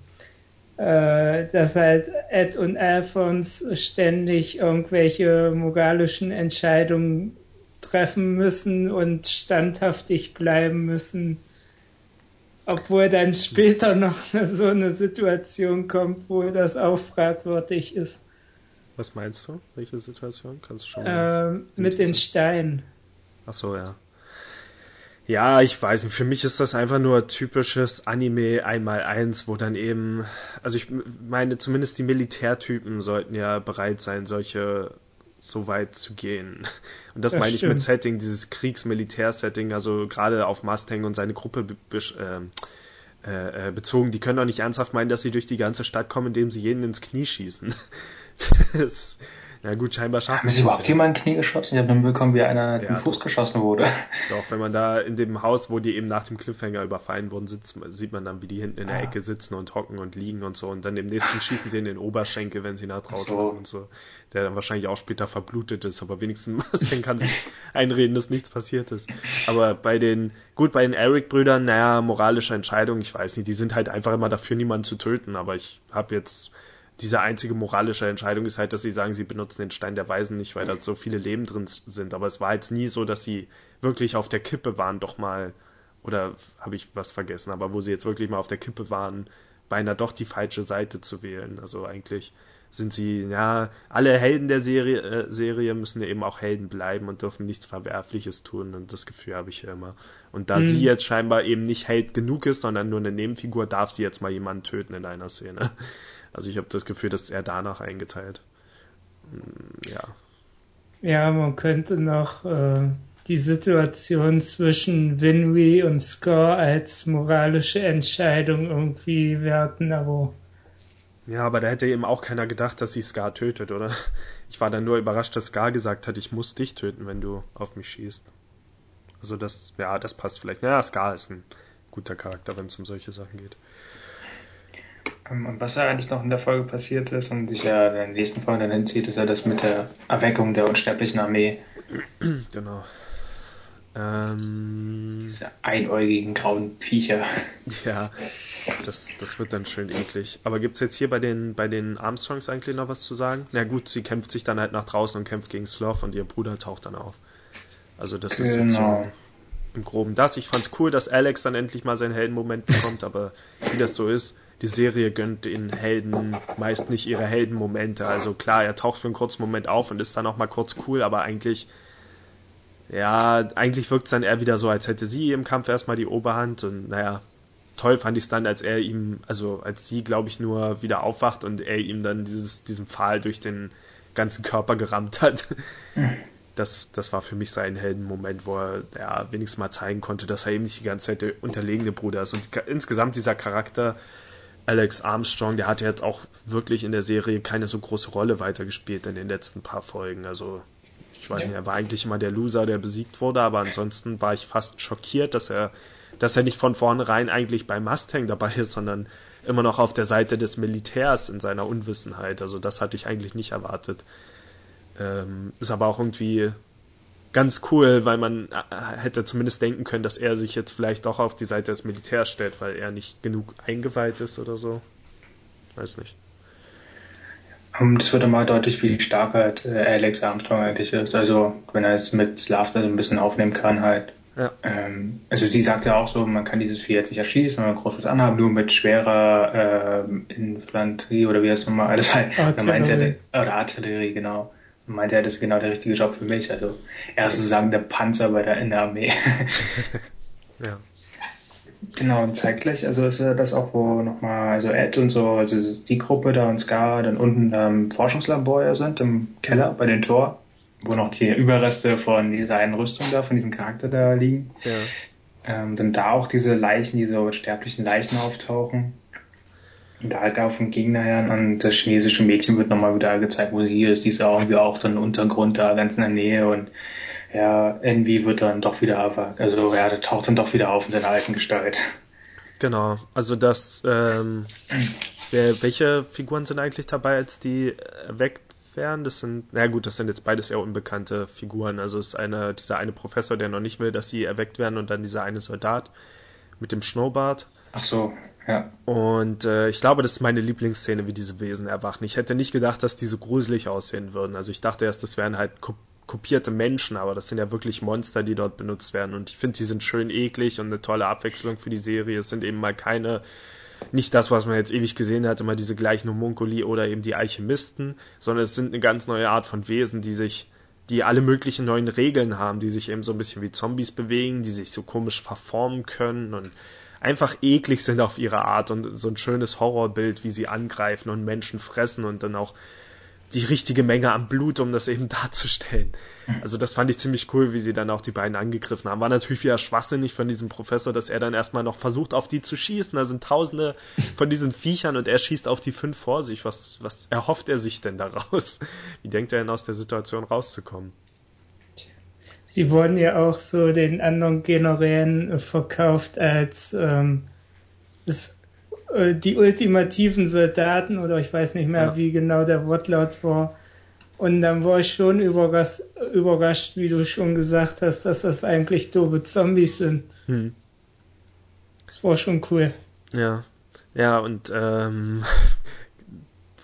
äh, dass halt Ed und Alphonse ständig irgendwelche moralischen Entscheidungen treffen müssen und standhaftig bleiben müssen. Obwohl dann später noch so eine Situation kommt, wo das auch fragwürdig ist. Was meinst du? Welche Situation? Kannst du schon. Ähm, mit den Steinen. Ach so, ja. Ja, ich weiß nicht. Für mich ist das einfach nur typisches Anime einmal eins, wo dann eben, also ich meine, zumindest die Militärtypen sollten ja bereit sein, solche so weit zu gehen. Und das, das meine stimmt. ich mit Setting, dieses Kriegs-Militär-Setting, also gerade auf Mustang und seine Gruppe ähm, äh, äh, bezogen, die können doch nicht ernsthaft meinen, dass sie durch die ganze Stadt kommen, indem sie jeden ins Knie schießen. das, na gut, scheinbar schaffen Haben sie überhaupt ja. jemand Knie geschossen? Ich habe nur bekommen, wie einer ja, den Fuß geschossen wurde. Doch, wenn man da in dem Haus, wo die eben nach dem Cliffhanger überfallen wurden, sitzt, sieht man dann, wie die hinten in der ah. Ecke sitzen und hocken und liegen und so. Und dann im nächsten schießen sie in den Oberschenkel, wenn sie nach draußen so. kommen und so. Der dann wahrscheinlich auch später verblutet ist, aber wenigstens dann kann sich einreden, dass nichts passiert ist. Aber bei den, gut, bei den Eric-Brüdern, naja, moralische Entscheidung, ich weiß nicht, die sind halt einfach immer dafür, niemanden zu töten. Aber ich habe jetzt diese einzige moralische Entscheidung ist halt, dass sie sagen, sie benutzen den Stein der Weisen nicht, weil da so viele Leben drin sind. Aber es war jetzt nie so, dass sie wirklich auf der Kippe waren, doch mal, oder habe ich was vergessen, aber wo sie jetzt wirklich mal auf der Kippe waren, beinahe doch die falsche Seite zu wählen. Also eigentlich sind sie, ja, alle Helden der Serie, äh, Serie müssen ja eben auch Helden bleiben und dürfen nichts Verwerfliches tun. Und das Gefühl habe ich ja immer. Und da mhm. sie jetzt scheinbar eben nicht Held genug ist, sondern nur eine Nebenfigur, darf sie jetzt mal jemanden töten in einer Szene. Also ich habe das Gefühl, dass er danach eingeteilt. Hm, ja. Ja, man könnte noch äh, die Situation zwischen Winry und Score als moralische Entscheidung irgendwie werten, aber. Ja, aber da hätte eben auch keiner gedacht, dass sie Scar tötet, oder? Ich war dann nur überrascht, dass Scar gesagt hat, ich muss dich töten, wenn du auf mich schießt. Also das, ja, das passt vielleicht. Naja, Scar ist ein guter Charakter, wenn es um solche Sachen geht. Ähm, und was ja eigentlich noch in der Folge passiert ist und sich ja in der nächsten Folge dann hinzieht, ist ja das mit der Erweckung der unsterblichen Armee. Genau. Ähm, Diese einäugigen grauen Viecher. Ja, das, das wird dann schön eklig. Aber gibt es jetzt hier bei den, bei den Armstrongs eigentlich noch was zu sagen? Na gut, sie kämpft sich dann halt nach draußen und kämpft gegen Sloth und ihr Bruder taucht dann auf. Also das ist jetzt genau. so im Groben das. Ich fand's cool, dass Alex dann endlich mal seinen Heldenmoment bekommt, aber wie das so ist, die Serie gönnt den Helden meist nicht ihre Heldenmomente. Also klar, er taucht für einen kurzen Moment auf und ist dann auch mal kurz cool, aber eigentlich, ja, eigentlich wirkt es dann eher wieder so, als hätte sie im Kampf erstmal die Oberhand und naja, toll fand ich es dann, als er ihm, also als sie, glaube ich, nur wieder aufwacht und er ihm dann dieses, diesen Pfahl durch den ganzen Körper gerammt hat. Das, das war für mich sein Heldenmoment, wo er ja, wenigstens mal zeigen konnte, dass er eben nicht die ganze Zeit der unterlegene Bruder ist. Und insgesamt dieser Charakter Alex Armstrong, der hat jetzt auch wirklich in der Serie keine so große Rolle weitergespielt in den letzten paar Folgen. Also ich weiß ja. nicht, er war eigentlich immer der Loser, der besiegt wurde, aber ansonsten war ich fast schockiert, dass er, dass er nicht von vornherein eigentlich bei Mustang dabei ist, sondern immer noch auf der Seite des Militärs in seiner Unwissenheit. Also das hatte ich eigentlich nicht erwartet. Ähm, ist aber auch irgendwie ganz cool, weil man äh, hätte zumindest denken können, dass er sich jetzt vielleicht doch auf die Seite des Militärs stellt, weil er nicht genug eingeweiht ist oder so. Weiß nicht. Das wird immer deutlich, wie stark halt äh, Alex Armstrong eigentlich ist. Also wenn er es mit Slav ein bisschen aufnehmen kann halt. Ja. Ähm, also sie sagt ja auch so, man kann dieses Vieh jetzt nicht erschießen oder groß was anhaben, nur mit schwerer äh, Infanterie oder wie heißt das nochmal alles halt. Artillerie. Oder Artillerie, genau. Meinte er, das ist genau der richtige Job für mich. Also er ist sozusagen der Panzer bei der, in der Armee. ja. Genau, und zeitgleich, also ist das auch, wo nochmal, also Ed und so, also die Gruppe da und Scar dann unten im Forschungslabor ja sind, im Keller bei den Tor, wo noch die Überreste von dieser einen Rüstung da, von diesem Charakter da liegen. Ja. Ähm, dann da auch diese Leichen, diese sterblichen Leichen auftauchen. Da halt auf dem Gegner her und das chinesische Mädchen wird nochmal wieder gezeigt, wo sie ist. Die ist auch irgendwie auch dann Untergrund da ganz in der Nähe und ja, Envy wird dann doch wieder erwacht. Also ja, der taucht dann doch wieder auf in seiner alten Gestalt. Genau, also das, ähm, wer, welche Figuren sind eigentlich dabei, als die erweckt werden? Das sind, na gut, das sind jetzt beides eher unbekannte Figuren. Also es ist eine, dieser eine Professor, der noch nicht will, dass sie erweckt werden und dann dieser eine Soldat mit dem Schnurrbart. Ach so, ja. Und äh, ich glaube, das ist meine Lieblingsszene, wie diese Wesen erwachen. Ich hätte nicht gedacht, dass die so gruselig aussehen würden. Also ich dachte erst, das wären halt kopierte Menschen, aber das sind ja wirklich Monster, die dort benutzt werden. Und ich finde, die sind schön eklig und eine tolle Abwechslung für die Serie. Es sind eben mal keine, nicht das, was man jetzt ewig gesehen hat, immer diese gleichen Homunculi oder eben die Alchemisten, sondern es sind eine ganz neue Art von Wesen, die sich, die alle möglichen neuen Regeln haben, die sich eben so ein bisschen wie Zombies bewegen, die sich so komisch verformen können und einfach eklig sind auf ihre Art und so ein schönes Horrorbild, wie sie angreifen und Menschen fressen und dann auch die richtige Menge an Blut, um das eben darzustellen. Also das fand ich ziemlich cool, wie sie dann auch die beiden angegriffen haben. War natürlich wieder schwachsinnig von diesem Professor, dass er dann erstmal noch versucht, auf die zu schießen. Da sind tausende von diesen Viechern und er schießt auf die fünf vor sich. Was, was erhofft er sich denn daraus? Wie denkt er denn aus der Situation rauszukommen? Sie wurden ja auch so den anderen Generälen verkauft als ähm, das äh, die ultimativen Soldaten oder ich weiß nicht mehr, ja. wie genau der Wortlaut war. Und dann war ich schon überrascht, überrascht, wie du schon gesagt hast, dass das eigentlich doofe Zombies sind. Hm. Das war schon cool. Ja, ja, und ähm,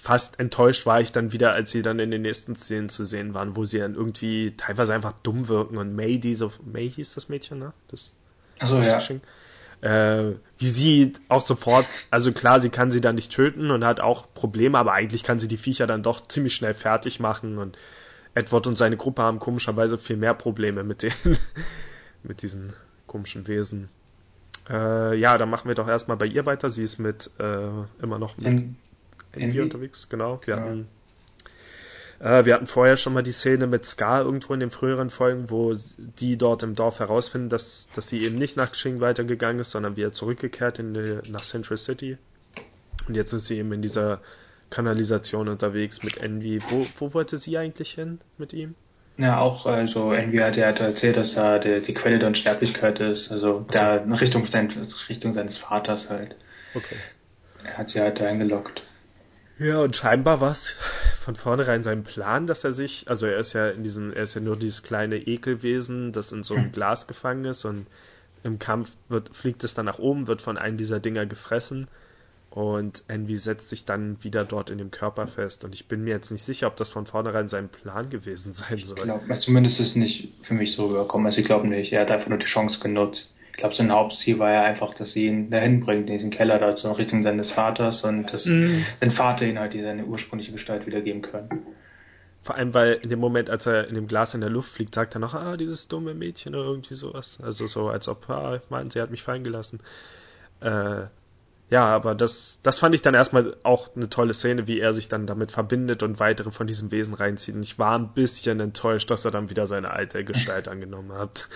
fast enttäuscht war ich dann wieder, als sie dann in den nächsten Szenen zu sehen waren, wo sie dann irgendwie teilweise einfach dumm wirken und May, die so, May hieß das Mädchen, ne? Das, Achso, ja. Geschenk äh, wie sie auch sofort, also klar, sie kann sie dann nicht töten und hat auch Probleme, aber eigentlich kann sie die Viecher dann doch ziemlich schnell fertig machen und Edward und seine Gruppe haben komischerweise viel mehr Probleme mit den, mit diesen komischen Wesen. Äh, ja, dann machen wir doch erstmal bei ihr weiter. Sie ist mit äh, immer noch mit Envy unterwegs, genau. Wir ja. hatten äh, wir hatten vorher schon mal die Szene mit Scar irgendwo in den früheren Folgen, wo die dort im Dorf herausfinden, dass, dass sie eben nicht nach Xing weitergegangen ist, sondern wieder zurückgekehrt in die, nach Central City. Und jetzt ist sie eben in dieser Kanalisation unterwegs mit Envy. Wo, wo wollte sie eigentlich hin mit ihm? Ja, auch, also Envy hat ja erzählt, dass da die, die Quelle der Unsterblichkeit ist, also da in Richtung, Richtung seines Vaters halt. Okay. Er hat sie halt eingeloggt. Ja, und scheinbar war es von vornherein sein Plan, dass er sich, also er ist ja in diesem, er ist ja nur dieses kleine Ekelwesen, das in so einem hm. Glas gefangen ist und im Kampf wird, fliegt es dann nach oben, wird von einem dieser Dinger gefressen und Envy setzt sich dann wieder dort in dem Körper fest. Und ich bin mir jetzt nicht sicher, ob das von vornherein sein Plan gewesen sein soll. Ich glaube, zumindest ist es nicht für mich so rübergekommen. Also ich glaube nicht, er hat einfach nur die Chance genutzt ich glaube, sein Hauptziel war ja einfach, dass sie ihn dahin bringt, in diesen Keller da zur Richtung seines Vaters und dass mhm. sein Vater ihn halt seine ursprüngliche Gestalt wiedergeben können. Vor allem, weil in dem Moment, als er in dem Glas in der Luft fliegt, sagt er noch, ah, dieses dumme Mädchen oder irgendwie sowas. Also so, als ob, ah, ich meine, sie hat mich fallen gelassen. Äh, ja, aber das, das fand ich dann erstmal auch eine tolle Szene, wie er sich dann damit verbindet und weitere von diesem Wesen reinzieht. Und ich war ein bisschen enttäuscht, dass er dann wieder seine alte Gestalt angenommen hat.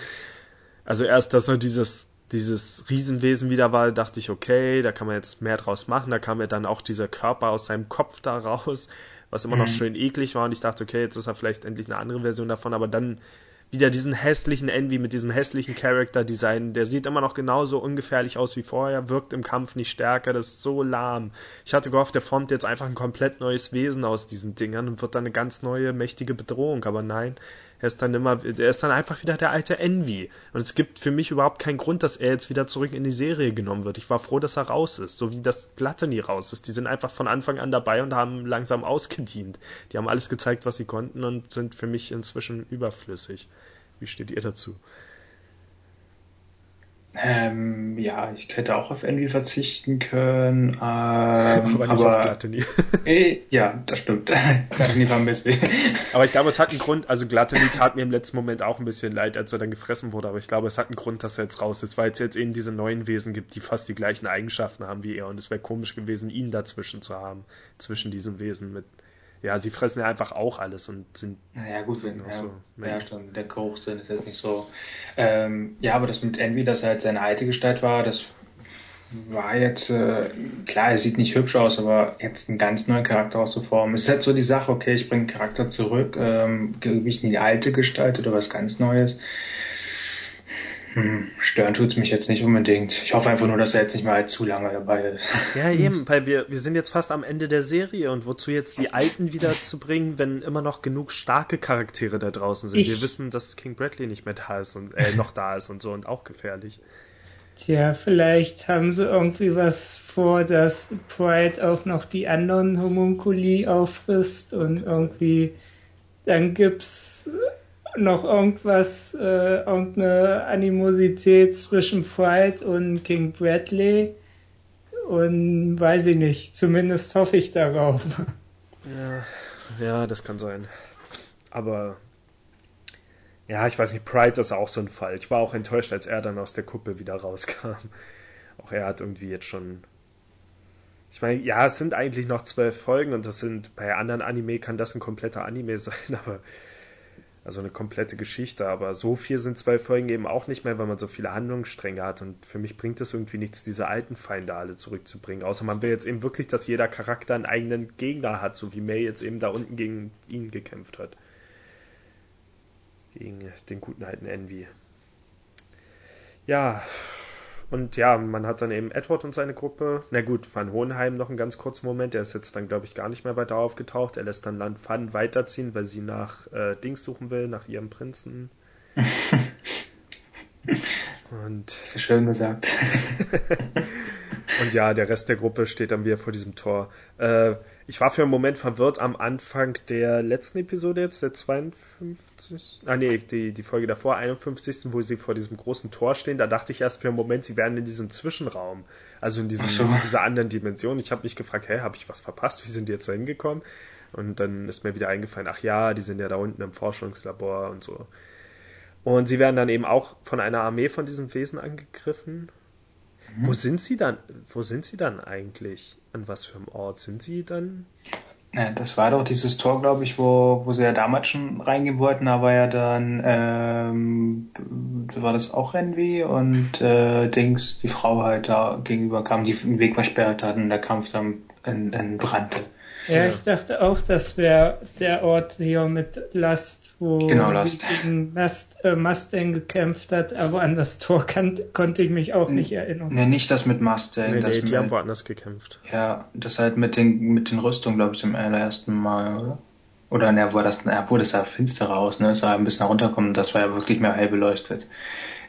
Also erst, dass er dieses, dieses Riesenwesen wieder war, dachte ich, okay, da kann man jetzt mehr draus machen. Da kam ja dann auch dieser Körper aus seinem Kopf da raus, was immer mhm. noch schön eklig war. Und ich dachte, okay, jetzt ist er vielleicht endlich eine andere Version davon, aber dann wieder diesen hässlichen Envy mit diesem hässlichen Character-Design. Der sieht immer noch genauso ungefährlich aus wie vorher, wirkt im Kampf nicht stärker, das ist so lahm. Ich hatte gehofft, der formt jetzt einfach ein komplett neues Wesen aus diesen Dingern und wird dann eine ganz neue, mächtige Bedrohung. Aber nein, Er ist dann immer, er ist dann einfach wieder der alte Envy. Und es gibt für mich überhaupt keinen Grund, dass er jetzt wieder zurück in die Serie genommen wird. Ich war froh, dass er raus ist, so wie das Glatte raus ist. Die sind einfach von Anfang an dabei und haben langsam ausgedient. Die haben alles gezeigt, was sie konnten und sind für mich inzwischen überflüssig. Wie steht ihr dazu? Ähm, ja, ich hätte auch auf Envy verzichten können. Ähm, aber nicht aber, auf Gluttony. äh, ja, das stimmt. Gluttony war ein bisschen. aber ich glaube, es hat einen Grund. Also Gluttony tat mir im letzten Moment auch ein bisschen leid, als er dann gefressen wurde. Aber ich glaube, es hat einen Grund, dass er jetzt raus ist, weil es jetzt eben diese neuen Wesen gibt, die fast die gleichen Eigenschaften haben wie er. Und es wäre komisch gewesen, ihn dazwischen zu haben. Zwischen diesen Wesen mit ja, sie fressen ja einfach auch alles und sind. Naja, gut, wenn, ja, so ja, schon, der Geruchssinn ist jetzt nicht so. Ähm, ja, aber das mit Envy, dass er halt seine alte Gestalt war, das war jetzt, äh, klar, er sieht nicht hübsch aus, aber jetzt einen ganz neuen Charakter auszuformen. Es ist halt so die Sache, okay, ich bringe einen Charakter zurück, ähm, gebe ich in die alte Gestalt oder was ganz Neues. Hm, stören tut's mich jetzt nicht unbedingt. Ich hoffe einfach nur, dass er jetzt nicht mal zu lange dabei ist. Ja, eben, weil wir, wir sind jetzt fast am Ende der Serie und wozu jetzt die Alten wieder zu bringen, wenn immer noch genug starke Charaktere da draußen sind. Ich wir wissen, dass King Bradley nicht mehr da ist und äh, noch da ist und so und auch gefährlich. Tja, vielleicht haben sie irgendwie was vor, dass Pride auch noch die anderen Homunculi auffrisst und irgendwie dann gibt's noch irgendwas, äh, irgendeine Animosität zwischen Pride und King Bradley. Und weiß ich nicht, zumindest hoffe ich darauf. Ja, ja, das kann sein. Aber ja, ich weiß nicht, Pride ist auch so ein Fall. Ich war auch enttäuscht, als er dann aus der Kuppel wieder rauskam. Auch er hat irgendwie jetzt schon. Ich meine, ja, es sind eigentlich noch zwölf Folgen und das sind bei anderen Anime kann das ein kompletter Anime sein, aber also eine komplette Geschichte, aber so viel sind zwei Folgen eben auch nicht mehr, weil man so viele Handlungsstränge hat und für mich bringt es irgendwie nichts, diese alten Feinde alle zurückzubringen, außer man will jetzt eben wirklich, dass jeder Charakter einen eigenen Gegner hat, so wie May jetzt eben da unten gegen ihn gekämpft hat. Gegen den guten alten Envy. Ja, und ja, man hat dann eben Edward und seine Gruppe. Na gut, Van Hohenheim noch einen ganz kurzen Moment. Der ist jetzt dann, glaube ich, gar nicht mehr weiter aufgetaucht. Er lässt dann Land Van weiterziehen, weil sie nach äh, Dings suchen will, nach ihrem Prinzen. und. Das ist schön gesagt. und ja, der Rest der Gruppe steht dann wieder vor diesem Tor. Äh, ich war für einen Moment verwirrt am Anfang der letzten Episode jetzt, der 52. Ah nee, die, die Folge davor, 51. wo sie vor diesem großen Tor stehen. Da dachte ich erst für einen Moment, sie wären in diesem Zwischenraum. Also in, diesem, so. in dieser anderen Dimension. Ich habe mich gefragt, hä, habe ich was verpasst? Wie sind die jetzt da hingekommen? Und dann ist mir wieder eingefallen, ach ja, die sind ja da unten im Forschungslabor und so. Und sie werden dann eben auch von einer Armee von diesen Wesen angegriffen. Mhm. Wo sind sie dann? Wo sind sie dann eigentlich? An was für einem Ort sind sie dann? Ja, das war doch dieses Tor, glaube ich, wo, wo sie ja damals schon reingehen wollten, aber ja dann ähm, war das auch Envy und äh, Dings, die Frau halt da gegenüber kam, die den Weg versperrt hat und der Kampf dann entbrannte. Ja, ich dachte auch, das wäre der Ort hier mit Last, wo genau, Last. sie gegen Must, äh, Mustang gekämpft hat, aber an das Tor kann, konnte ich mich auch nicht erinnern. Nee, nicht das mit Mustang. Nee, das nee, die haben woanders gekämpft. Ja, das halt mit den, mit den Rüstungen, glaube ich, zum allerersten Mal, oder? Oder ne, wo das, wo das sah finsterer aus, ne? Es sah ein bisschen herunterkommen, das war ja wirklich mehr hell beleuchtet.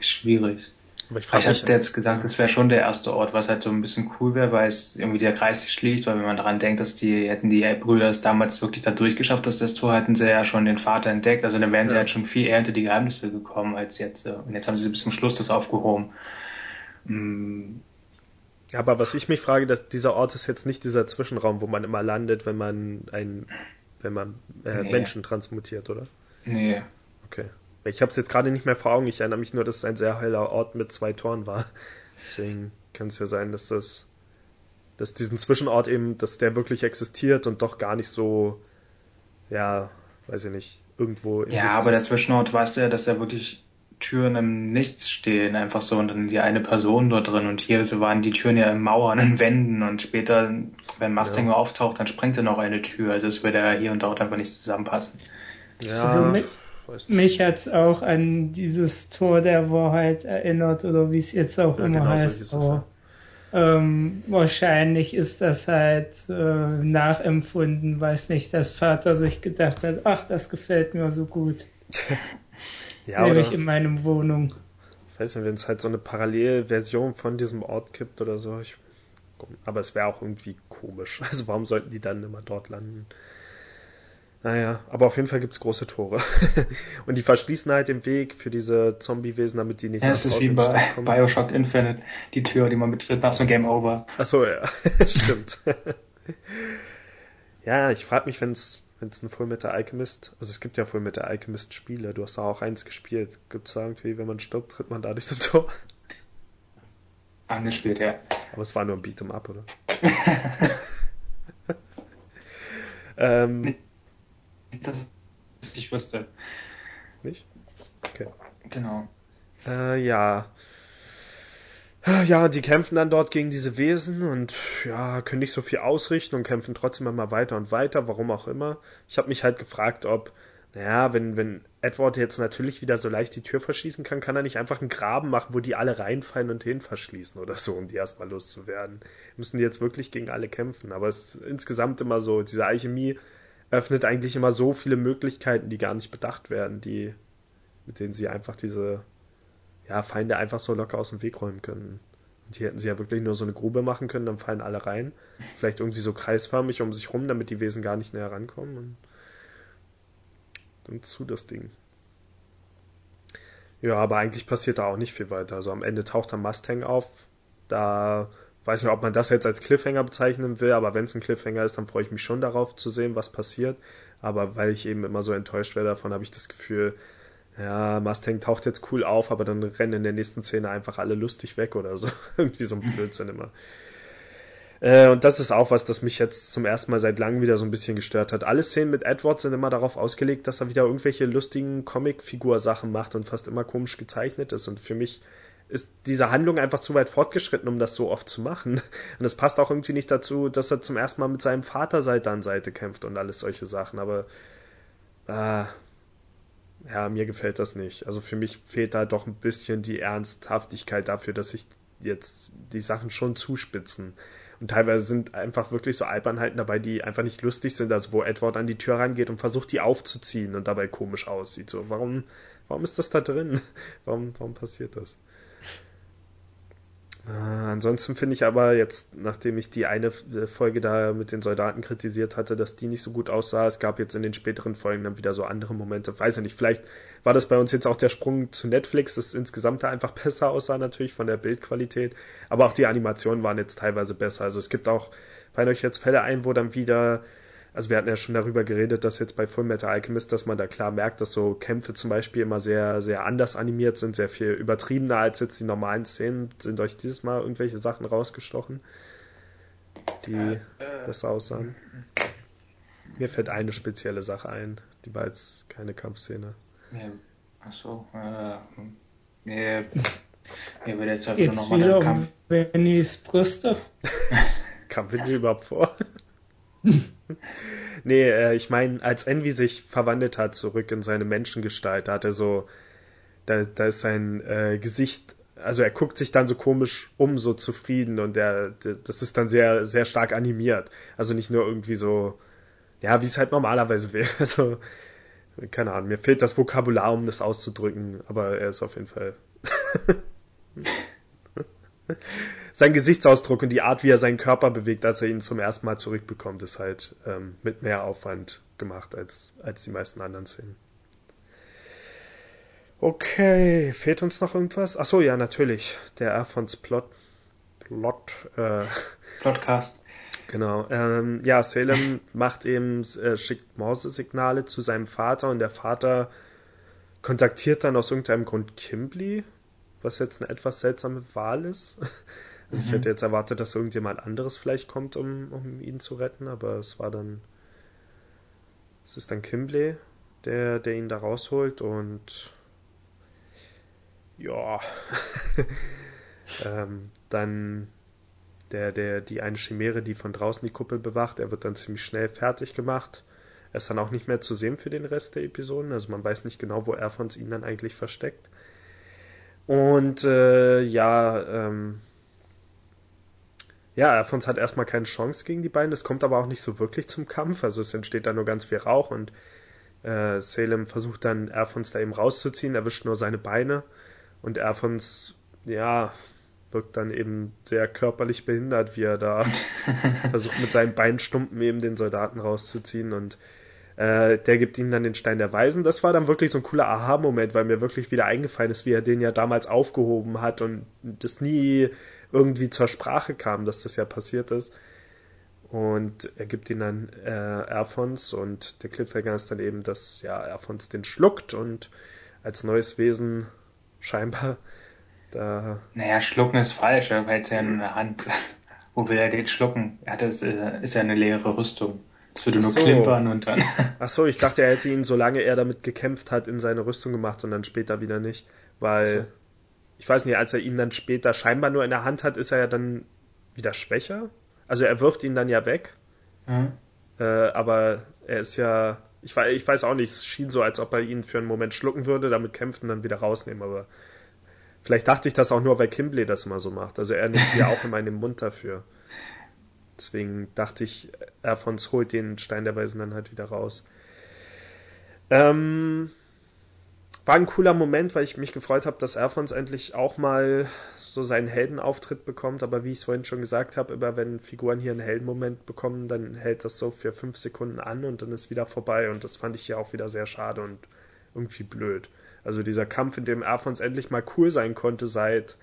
Schwierig. Aber ich, ich hätte jetzt gesagt, das wäre schon der erste Ort, was halt so ein bisschen cool wäre, weil es irgendwie der Kreis sich schließt, weil wenn man daran denkt, dass die hätten die Brüder es damals wirklich da durchgeschafft, dass das Tor hätten sie ja schon den Vater entdeckt, also dann wären ja. sie halt schon viel eher hinter die Geheimnisse gekommen als jetzt. Äh, und jetzt haben sie bis zum Schluss das aufgehoben. Ja, aber was ich mich frage, dass dieser Ort ist jetzt nicht dieser Zwischenraum, wo man immer landet, wenn man ein, wenn man äh, nee. Menschen transmutiert, oder? Nee. Okay. Ich habe es jetzt gerade nicht mehr vor Augen. Ich erinnere mich nur, dass es ein sehr heiler Ort mit zwei Toren war. Deswegen kann es ja sein, dass das, dass diesen Zwischenort eben, dass der wirklich existiert und doch gar nicht so, ja, weiß ich nicht, irgendwo. Ja, aber der Zwischenort weißt du ja, dass da wirklich Türen im Nichts stehen, einfach so und dann die eine Person dort drin und hier so waren die Türen ja in Mauern, in Wänden und später, wenn Mustang ja. auftaucht, dann sprengt er noch eine Tür. Also es würde ja hier und dort einfach nicht zusammenpassen. Ja. Also mit, mich hat es auch an dieses Tor der Wahrheit erinnert oder wie es jetzt auch ja, immer genau heißt. So aber, ähm, wahrscheinlich ist das halt äh, nachempfunden, weiß nicht, dass Vater sich gedacht hat, ach, das gefällt mir so gut. ja, oder, ich in meinem Wohnung. Ich weiß nicht, wenn es halt so eine Parallelversion von diesem Ort gibt oder so. Ich, aber es wäre auch irgendwie komisch. Also warum sollten die dann immer dort landen? Naja, aber auf jeden Fall gibt es große Tore. und die verschließen halt den Weg für diese Zombie-Wesen, damit die nicht ja, nach draußen ist wie bei kommen. Bioshock Infinite, die Tür, die man betritt nach so einem Game Over. Achso, ja, stimmt. ja, ich frage mich, wenn es ein Fullmetal Alchemist, also es gibt ja Fullmetal Alchemist Spiele, du hast da auch eins gespielt. Gibt es da irgendwie, wenn man stirbt, tritt man dadurch so ein Tor? Angespielt, ja. Aber es war nur ein Beat'em Up, oder? ähm, das ich wüsste. Nicht? Okay. Genau. Äh, ja. Ja, die kämpfen dann dort gegen diese Wesen und ja, können nicht so viel ausrichten und kämpfen trotzdem immer weiter und weiter, warum auch immer. Ich habe mich halt gefragt, ob, naja, wenn, wenn Edward jetzt natürlich wieder so leicht die Tür verschließen kann, kann er nicht einfach einen Graben machen, wo die alle reinfallen und hin verschließen oder so, um die erstmal loszuwerden. Müssen die jetzt wirklich gegen alle kämpfen. Aber es ist insgesamt immer so, diese Alchemie öffnet eigentlich immer so viele Möglichkeiten, die gar nicht bedacht werden, die, mit denen sie einfach diese ja, Feinde einfach so locker aus dem Weg räumen können. Und hier hätten sie ja wirklich nur so eine Grube machen können, dann fallen alle rein. Vielleicht irgendwie so kreisförmig um sich rum, damit die Wesen gar nicht näher rankommen. Und dann zu das Ding. Ja, aber eigentlich passiert da auch nicht viel weiter. Also am Ende taucht dann Mustang auf. Da weiß nicht, ob man das jetzt als Cliffhanger bezeichnen will, aber wenn es ein Cliffhanger ist, dann freue ich mich schon darauf zu sehen, was passiert. Aber weil ich eben immer so enttäuscht werde davon, habe ich das Gefühl, ja, Mustang taucht jetzt cool auf, aber dann rennen in der nächsten Szene einfach alle lustig weg oder so. Irgendwie so ein Blödsinn immer. Äh, und das ist auch was, das mich jetzt zum ersten Mal seit langem wieder so ein bisschen gestört hat. Alle Szenen mit Edward sind immer darauf ausgelegt, dass er wieder irgendwelche lustigen Comic-Figur-Sachen macht und fast immer komisch gezeichnet ist. Und für mich ist diese Handlung einfach zu weit fortgeschritten, um das so oft zu machen. Und es passt auch irgendwie nicht dazu, dass er zum ersten Mal mit seinem Vater Seite an Seite kämpft und alles solche Sachen. Aber äh, ja, mir gefällt das nicht. Also für mich fehlt da doch ein bisschen die Ernsthaftigkeit dafür, dass sich jetzt die Sachen schon zuspitzen. Und teilweise sind einfach wirklich so Albernheiten dabei, die einfach nicht lustig sind. Also wo Edward an die Tür rangeht und versucht, die aufzuziehen und dabei komisch aussieht. So, warum, warum ist das da drin? Warum, warum passiert das? Äh, ansonsten finde ich aber jetzt, nachdem ich die eine äh, Folge da mit den Soldaten kritisiert hatte, dass die nicht so gut aussah, es gab jetzt in den späteren Folgen dann wieder so andere Momente. Weiß ich nicht, vielleicht war das bei uns jetzt auch der Sprung zu Netflix, das insgesamt da einfach besser aussah natürlich von der Bildqualität, aber auch die Animationen waren jetzt teilweise besser. Also es gibt auch, fallen euch jetzt Fälle ein, wo dann wieder also wir hatten ja schon darüber geredet, dass jetzt bei Full Metal Alchemist, dass man da klar merkt, dass so Kämpfe zum Beispiel immer sehr, sehr anders animiert sind, sehr viel übertriebener als jetzt die normalen Szenen. Sind euch dieses Mal irgendwelche Sachen rausgestochen, die äh, besser aussahen? Mir fällt eine spezielle Sache ein, die war jetzt keine Kampfszene. Ja, achso, äh, mir, mir würde jetzt einfach nur nochmal der Kampf. Bennys Brüste. Kam Benny überhaupt vor? nee, äh, ich meine, als Envy sich verwandelt hat zurück in seine Menschengestalt, da hat er so, da, da ist sein äh, Gesicht, also er guckt sich dann so komisch um, so zufrieden und der, der, das ist dann sehr, sehr stark animiert. Also nicht nur irgendwie so, ja, wie es halt normalerweise wäre. Also, keine Ahnung, mir fehlt das Vokabular, um das auszudrücken, aber er ist auf jeden Fall. sein Gesichtsausdruck und die Art, wie er seinen Körper bewegt, als er ihn zum ersten Mal zurückbekommt, ist halt ähm, mit mehr Aufwand gemacht als, als die meisten anderen Szenen. Okay, fehlt uns noch irgendwas? Ach so, ja, natürlich. Der Alphons Plot. Plot. Äh, Plotcast. Genau. Ähm, ja, Salem macht eben, äh, schickt Morse-Signale zu seinem Vater und der Vater kontaktiert dann aus irgendeinem Grund Kimberly, was jetzt eine etwas seltsame Wahl ist. Also mhm. ich hätte jetzt erwartet, dass irgendjemand anderes vielleicht kommt, um, um ihn zu retten, aber es war dann. Es ist dann Kimbley, der, der ihn da rausholt und ja. ähm, dann der, der, die eine Chimäre, die von draußen die Kuppel bewacht, er wird dann ziemlich schnell fertig gemacht. Er ist dann auch nicht mehr zu sehen für den Rest der Episoden, also man weiß nicht genau, wo er von ihn dann eigentlich versteckt. Und äh, ja, ähm, ja, Alphons hat erstmal keine Chance gegen die beiden. Es kommt aber auch nicht so wirklich zum Kampf. Also es entsteht da nur ganz viel Rauch und Äh, Salem versucht dann Erfons da eben rauszuziehen, erwischt nur seine Beine und Erfons, ja, wirkt dann eben sehr körperlich behindert, wie er da versucht mit seinen Beinstumpen eben den Soldaten rauszuziehen und äh, der gibt ihm dann den Stein der Weisen. Das war dann wirklich so ein cooler Aha-Moment, weil mir wirklich wieder eingefallen ist, wie er den ja damals aufgehoben hat und das nie irgendwie zur Sprache kam, dass das ja passiert ist. Und er gibt ihn dann äh, Erfons und der Cliffhanger ist dann eben, dass ja Erfons den schluckt und als neues Wesen scheinbar da. Naja, schlucken ist falsch, er hat ja eine Hand. Wo will er den schlucken? Er hat das, äh, ist ja eine leere Rüstung. Es würde nur so. klimpern und dann. Ach so, ich dachte, er hätte ihn, solange er damit gekämpft hat, in seine Rüstung gemacht und dann später wieder nicht. Weil. Ich weiß nicht, als er ihn dann später scheinbar nur in der Hand hat, ist er ja dann wieder schwächer. Also er wirft ihn dann ja weg. Mhm. Äh, aber er ist ja. Ich weiß, ich weiß auch nicht, es schien so, als ob er ihn für einen Moment schlucken würde, damit kämpfen, dann wieder rausnehmen, aber vielleicht dachte ich das auch nur, weil Kimbley das mal so macht. Also er nimmt sie ja auch immer in den Mund dafür. Deswegen dachte ich, Erfons holt den Stein der Weisen dann halt wieder raus. Ähm, war ein cooler Moment, weil ich mich gefreut habe, dass Erfons endlich auch mal so seinen Heldenauftritt bekommt. Aber wie ich es vorhin schon gesagt habe, immer wenn Figuren hier einen Heldenmoment bekommen, dann hält das so für fünf Sekunden an und dann ist wieder vorbei. Und das fand ich hier auch wieder sehr schade und irgendwie blöd. Also dieser Kampf, in dem Erfons endlich mal cool sein konnte seit,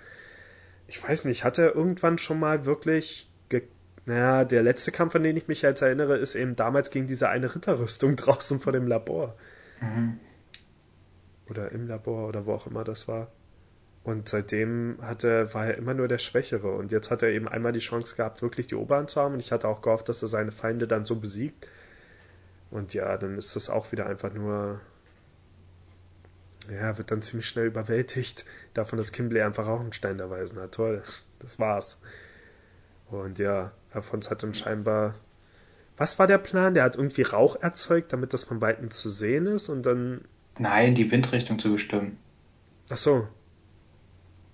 ich weiß nicht, hat er irgendwann schon mal wirklich naja, der letzte Kampf, an den ich mich jetzt erinnere, ist eben damals gegen diese eine Ritterrüstung draußen vor dem Labor. Mhm. Oder im Labor oder wo auch immer das war. Und seitdem hatte, war er immer nur der Schwächere. Und jetzt hat er eben einmal die Chance gehabt, wirklich die Oberhand zu haben. Und ich hatte auch gehofft, dass er seine Feinde dann so besiegt. Und ja, dann ist das auch wieder einfach nur. Ja, wird dann ziemlich schnell überwältigt davon, dass Kimbley einfach auch einen Stein der Weisen hat. Toll, das war's. Und ja, Alphons hat dann scheinbar. Was war der Plan? Der hat irgendwie Rauch erzeugt, damit das von Weitem zu sehen ist und dann. Nein, die Windrichtung zu bestimmen. Ach so.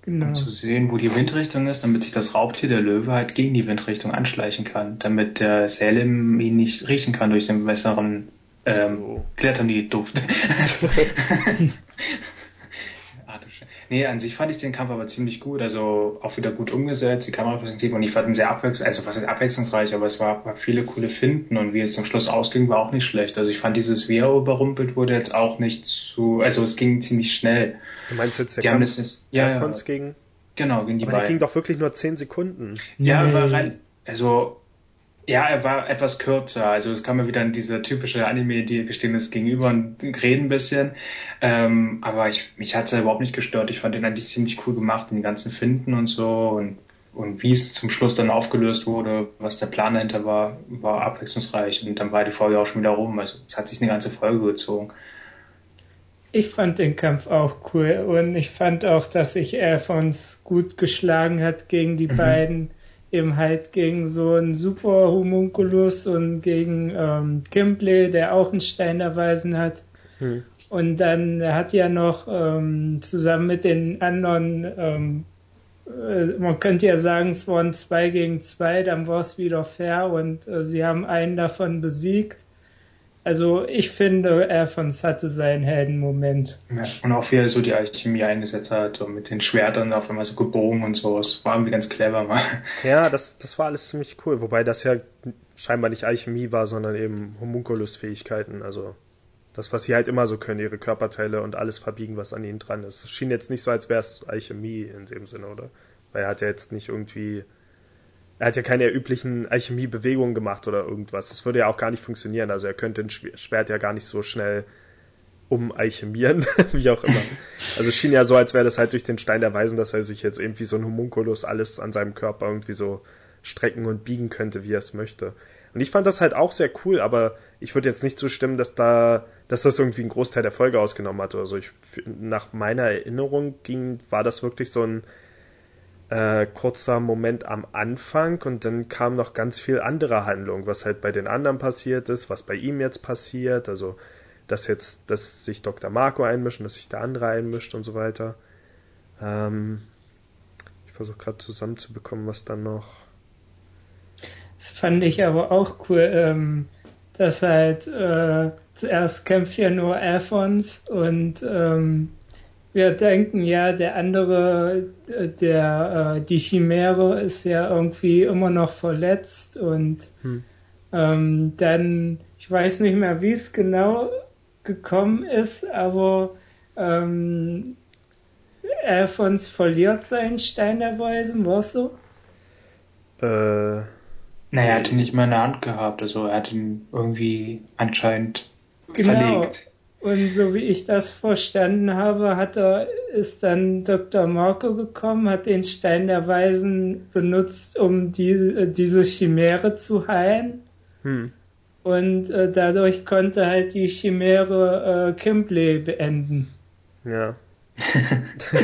Genau. Um zu sehen, wo die Windrichtung ist, damit sich das Raubtier, der Löwe, halt gegen die Windrichtung anschleichen kann. Damit der Salem ihn nicht riechen kann durch den besseren ähm, so. Kletterni-Duft. Nee, an sich fand ich den Kampf aber ziemlich gut, also auch wieder gut umgesetzt, die Kameraperspektive und ich fand ihn sehr abwechslungsreich, also was ist abwechslungsreich, aber es war, war viele coole Finden und wie es zum Schluss ausging, war auch nicht schlecht. Also ich fand dieses, wie er überrumpelt wurde, jetzt auch nicht zu, also es ging ziemlich schnell. Du meinst jetzt der die Kampf jetzt, ja, ja, gegen? Genau, gegen die aber beiden. der ging doch wirklich nur 10 Sekunden. Ja, nee. war rein, also ja, er war etwas kürzer. Also es kam mir wieder in diese typische Anime, die wir stehen das gegenüber und reden ein bisschen. Ähm, aber ich, mich hat es ja überhaupt nicht gestört. Ich fand den eigentlich ziemlich cool gemacht, in die ganzen Finden und so und und wie es zum Schluss dann aufgelöst wurde, was der Plan dahinter war, war abwechslungsreich und dann war die Folge auch schon wieder rum. Also es hat sich eine ganze Folge gezogen. Ich fand den Kampf auch cool und ich fand auch, dass sich Alphons gut geschlagen hat gegen die mhm. beiden eben halt gegen so einen Super Homunculus und gegen ähm, Kimble, der auch einen Stein erweisen hat. Hm. Und dann hat ja noch ähm, zusammen mit den anderen, ähm, äh, man könnte ja sagen, es waren zwei gegen zwei, dann war es wieder fair und äh, sie haben einen davon besiegt. Also ich finde, Alphons hatte seinen Heldenmoment. Ja, und auch wie er so die Alchemie eingesetzt hat, so mit den Schwertern auf einmal so gebogen und so. Das war irgendwie ganz clever mal. Ja, das, das war alles ziemlich cool, wobei das ja scheinbar nicht Alchemie war, sondern eben Homunculus-Fähigkeiten. Also das, was sie halt immer so können, ihre Körperteile und alles verbiegen, was an ihnen dran ist. Es schien jetzt nicht so, als wäre es Alchemie in dem Sinne, oder? Weil er hat ja jetzt nicht irgendwie er hat ja keine üblichen Alchemiebewegungen gemacht oder irgendwas. Das würde ja auch gar nicht funktionieren. Also er könnte ein Schwert ja gar nicht so schnell umalchemieren, wie auch immer. Also schien ja so, als wäre das halt durch den Stein der Weisen, dass er sich jetzt irgendwie so ein Homunculus alles an seinem Körper irgendwie so strecken und biegen könnte, wie er es möchte. Und ich fand das halt auch sehr cool, aber ich würde jetzt nicht zustimmen, dass da, dass das irgendwie einen Großteil der Folge ausgenommen hat oder so. Ich, nach meiner Erinnerung ging, war das wirklich so ein äh, kurzer Moment am Anfang und dann kam noch ganz viel andere Handlung, was halt bei den anderen passiert ist, was bei ihm jetzt passiert, also dass jetzt, dass sich Dr. Marco einmischt und dass sich der andere einmischt und so weiter. Ähm, ich versuche gerade zusammenzubekommen, was dann noch. Das fand ich aber auch cool, ähm, dass halt äh, zuerst kämpft ja nur Alphons und ähm, wir denken ja, der andere, äh, der, äh, die Chimäre ist ja irgendwie immer noch verletzt und hm. ähm, dann, ich weiß nicht mehr, wie es genau gekommen ist, aber ähm, Alphons verliert seinen Stein der Weisen, war es so? Äh, naja, er hat ihn nicht mehr in der Hand gehabt, also er hat ihn irgendwie anscheinend genau. verlegt. Und so wie ich das verstanden habe, hat er, ist dann Dr. Marco gekommen, hat den Stein der Weisen benutzt, um die, diese Chimäre zu heilen. Hm. Und äh, dadurch konnte halt die Chimäre äh, Kimbley beenden. Ja.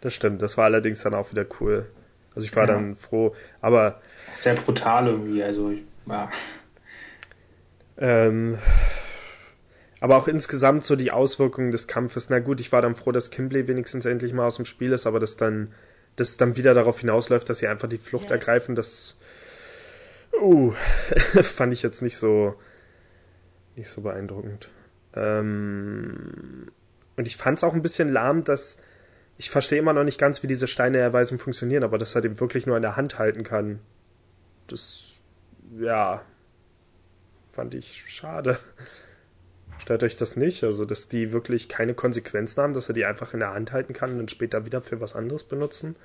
das stimmt, das war allerdings dann auch wieder cool. Also ich war ja. dann froh, aber. Sehr brutal irgendwie, also ich, ja. Ähm, aber auch insgesamt so die Auswirkungen des Kampfes. Na gut, ich war dann froh, dass Kimbley wenigstens endlich mal aus dem Spiel ist, aber dass dann, dass dann wieder darauf hinausläuft, dass sie einfach die Flucht ja. ergreifen, das uh, fand ich jetzt nicht so nicht so beeindruckend. Ähm, und ich fand es auch ein bisschen lahm, dass ich verstehe immer noch nicht ganz, wie diese Steine Erweisung funktionieren, aber dass er den wirklich nur in der Hand halten kann. Das, ja, fand ich schade. Stört euch das nicht? Also, dass die wirklich keine Konsequenzen haben, dass er die einfach in der Hand halten kann und dann später wieder für was anderes benutzen?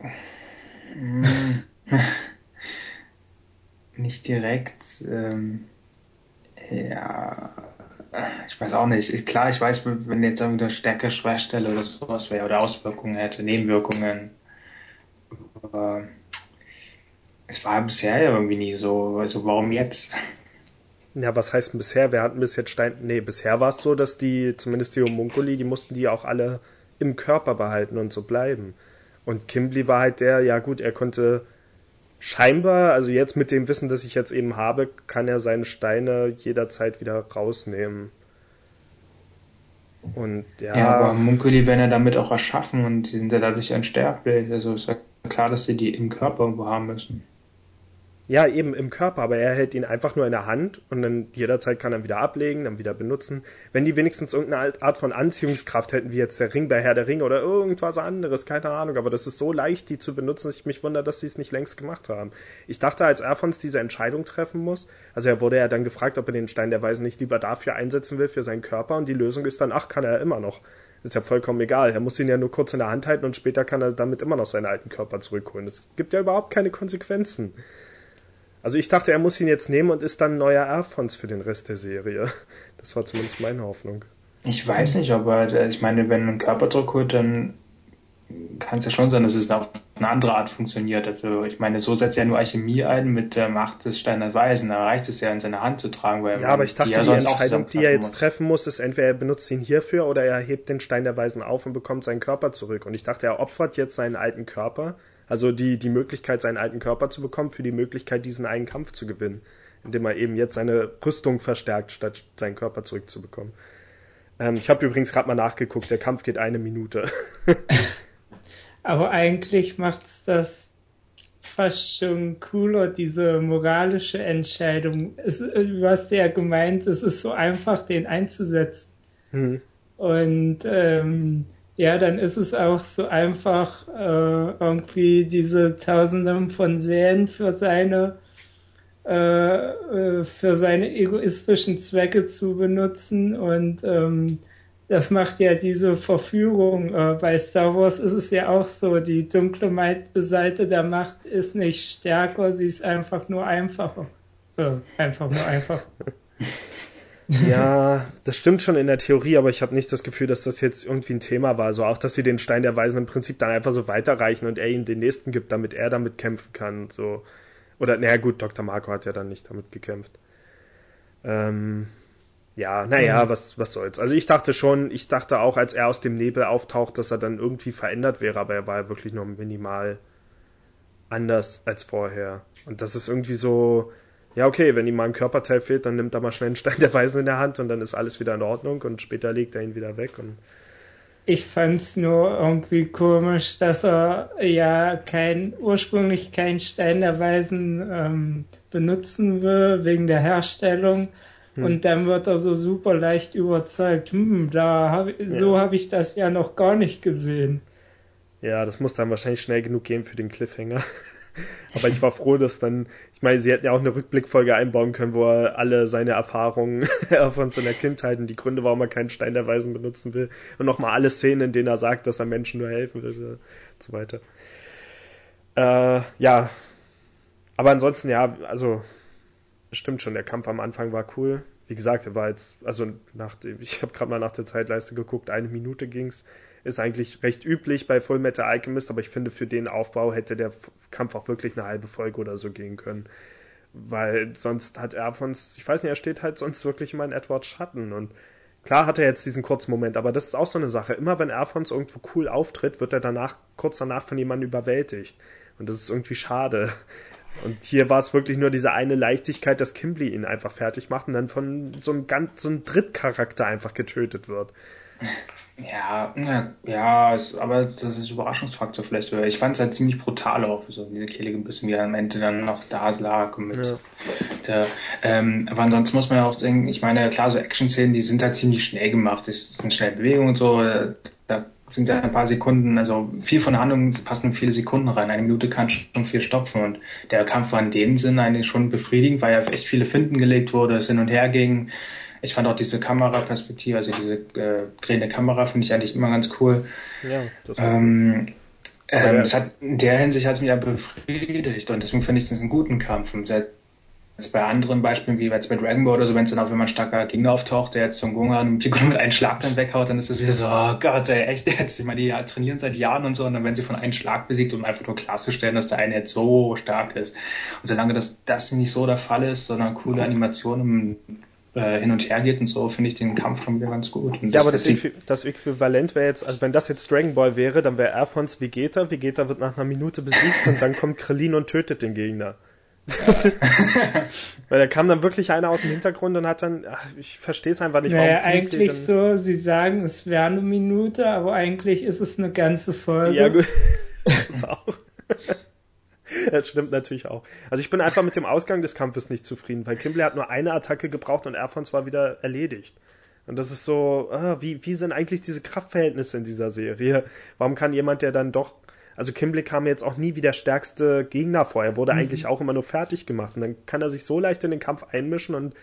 Nicht direkt. Ähm, ja, ich weiß auch nicht. Ich, klar, ich weiß, wenn jetzt eine Stärke, Schwachstelle oder sowas wäre oder Auswirkungen hätte, Nebenwirkungen. Aber es war bisher ja irgendwie nie so. Also warum jetzt? Ja, was heißt denn bisher? Wir hatten bis jetzt Stein. Nee, bisher war es so, dass die, zumindest die Homunculi, die mussten die auch alle im Körper behalten und so bleiben. Und Kimbley war halt der, ja gut, er konnte scheinbar, also jetzt mit dem Wissen, das ich jetzt eben habe, kann er seine Steine jederzeit wieder rausnehmen. Und ja. Ja, aber Homunculi werden ja damit auch erschaffen und sie sind ja dadurch unsterblich. Also ist ja klar, dass sie die im Körper irgendwo haben müssen. Ja, eben im Körper, aber er hält ihn einfach nur in der Hand und dann jederzeit kann er wieder ablegen, dann wieder benutzen. Wenn die wenigstens irgendeine Art von Anziehungskraft hätten, wie jetzt der Ring bei Herr der Ringe oder irgendwas anderes, keine Ahnung, aber das ist so leicht, die zu benutzen, dass ich mich wundere, dass sie es nicht längst gemacht haben. Ich dachte, als Erfons diese Entscheidung treffen muss, also er wurde ja dann gefragt, ob er den Stein der Weisen nicht lieber dafür einsetzen will, für seinen Körper und die Lösung ist dann, ach, kann er immer noch. Ist ja vollkommen egal. Er muss ihn ja nur kurz in der Hand halten und später kann er damit immer noch seinen alten Körper zurückholen. Das gibt ja überhaupt keine Konsequenzen. Also ich dachte, er muss ihn jetzt nehmen und ist dann neuer Erfons für den Rest der Serie. Das war zumindest meine Hoffnung. Ich weiß nicht, aber ich meine, wenn man Körperdruck holt, dann kann es ja schon sein, dass es auf eine andere Art funktioniert. Also ich meine, so setzt er nur Alchemie ein mit der Macht des Steiner Weisen. Da reicht es ja in seine Hand zu tragen. Weil ja, aber ich dachte, die, die Entscheidung, die er jetzt muss. treffen muss, ist entweder er benutzt ihn hierfür oder er hebt den Stein der Weisen auf und bekommt seinen Körper zurück. Und ich dachte, er opfert jetzt seinen alten Körper also die, die Möglichkeit, seinen alten Körper zu bekommen, für die Möglichkeit, diesen einen Kampf zu gewinnen, indem er eben jetzt seine Rüstung verstärkt, statt seinen Körper zurückzubekommen. Ähm, ich habe übrigens gerade mal nachgeguckt, der Kampf geht eine Minute. Aber eigentlich macht's das fast schon cooler, diese moralische Entscheidung. Es, du hast ja gemeint, es ist so einfach, den einzusetzen. Hm. Und ähm, ja, dann ist es auch so einfach, äh, irgendwie diese Tausenden von Serien für seine äh, äh, für seine egoistischen Zwecke zu benutzen und ähm, das macht ja diese Verführung. Äh, bei Star Wars ist es ja auch so, die dunkle Seite der Macht ist nicht stärker, sie ist einfach nur einfacher. Einfach nur einfacher. Ja, das stimmt schon in der Theorie, aber ich habe nicht das Gefühl, dass das jetzt irgendwie ein Thema war. So also auch, dass sie den Stein der Weisen im Prinzip dann einfach so weiterreichen und er ihm den nächsten gibt, damit er damit kämpfen kann. So. Oder, naja, gut, Dr. Marco hat ja dann nicht damit gekämpft. Ähm, ja, naja, mhm. was, was soll's. Also ich dachte schon, ich dachte auch, als er aus dem Nebel auftaucht, dass er dann irgendwie verändert wäre, aber er war ja wirklich nur minimal anders als vorher. Und das ist irgendwie so, ja, okay, wenn ihm mal ein Körperteil fehlt, dann nimmt er mal schnell einen Stein der Weisen in der Hand und dann ist alles wieder in Ordnung und später legt er ihn wieder weg und ich fand's nur irgendwie komisch, dass er ja kein, ursprünglich keinen Stein der Weisen ähm, benutzen will, wegen der Herstellung. Hm. Und dann wird er so super leicht überzeugt, hm, da hab, ja. so habe ich das ja noch gar nicht gesehen. Ja, das muss dann wahrscheinlich schnell genug gehen für den Cliffhanger. Aber ich war froh, dass dann, ich meine, sie hätten ja auch eine Rückblickfolge einbauen können, wo er alle seine Erfahrungen von seiner Kindheit und die Gründe, warum er keinen Stein der Weisen benutzen will und nochmal alle Szenen, in denen er sagt, dass er Menschen nur helfen will und so weiter. Äh, ja, aber ansonsten, ja, also stimmt schon, der Kampf am Anfang war cool. Wie gesagt, er war jetzt, also nach dem, ich habe gerade mal nach der Zeitleiste geguckt, eine Minute ging's ist eigentlich recht üblich bei Full Metal Alchemist, aber ich finde, für den Aufbau hätte der Kampf auch wirklich eine halbe Folge oder so gehen können. Weil sonst hat er von, ich weiß nicht, er steht halt sonst wirklich immer in Edwards Schatten und Klar hat er jetzt diesen kurzen Moment, aber das ist auch so eine Sache. Immer wenn Erfons irgendwo cool auftritt, wird er danach, kurz danach von jemandem überwältigt. Und das ist irgendwie schade. Und hier war es wirklich nur diese eine Leichtigkeit, dass Kimberly ihn einfach fertig macht und dann von so einem ganz, so einem Drittcharakter einfach getötet wird. Ja, ja, es, aber das ist Überraschungsfaktor vielleicht. Ich fand es halt ziemlich brutal auch, so diese Kehle ein bisschen, wie er am Ende dann noch da lag und mit ja. der, ähm, aber ansonsten muss man ja auch sagen, ich meine, klar, so Action-Szenen, die sind halt ziemlich schnell gemacht, das sind schnell Bewegungen und so, sind ja ein paar Sekunden, also viel von der Handlung passen viele Sekunden rein. Eine Minute kann schon viel stopfen und der Kampf war in dem Sinn eigentlich schon befriedigend, weil ja echt viele Finden gelegt wurde, es hin und her ging ich fand auch diese Kameraperspektive, also diese äh, drehende Kamera, finde ich eigentlich immer ganz cool. Ja, das ähm, ähm, das hat, in der Hinsicht hat es mich ja befriedigt und deswegen finde ich es einen guten Kampf. Und jetzt bei anderen Beispielen, wie jetzt bei Dragon Ball oder so, wenn es dann auch, wenn man starker Gegner auftaucht, der jetzt zum Gungan und Piccolo mit einem Schlag dann weghaut, dann ist das wieder so, oh Gott, ey, echt jetzt, ich meine, die trainieren seit Jahren und so, und dann werden sie von einem Schlag besiegt, um einfach nur klarzustellen, dass der eine jetzt so stark ist. Und solange das, das nicht so der Fall ist, sondern coole Animationen äh, hin und her geht und so, finde ich den Kampf schon wieder ganz gut. Und ja, das aber das, Äqu das Äquivalent wäre jetzt, also wenn das jetzt Dragon Ball wäre, dann wäre Erfons Vegeta, Vegeta wird nach einer Minute besiegt und dann kommt Krillin und tötet den Gegner. Weil da kam dann wirklich einer aus dem Hintergrund und hat dann, ach, ich verstehe es einfach nicht, warum. Naja, eigentlich so, sie sagen, es wäre eine Minute, aber eigentlich ist es eine ganze Folge. Ja, gut. das auch. das stimmt natürlich auch. Also ich bin einfach mit dem Ausgang des Kampfes nicht zufrieden, weil Kimberly hat nur eine Attacke gebraucht und Erfons war wieder erledigt. Und das ist so, ah, wie, wie sind eigentlich diese Kraftverhältnisse in dieser Serie? Warum kann jemand, der dann doch, also Kimberly kam jetzt auch nie wie der stärkste Gegner vor, er wurde mhm. eigentlich auch immer nur fertig gemacht und dann kann er sich so leicht in den Kampf einmischen und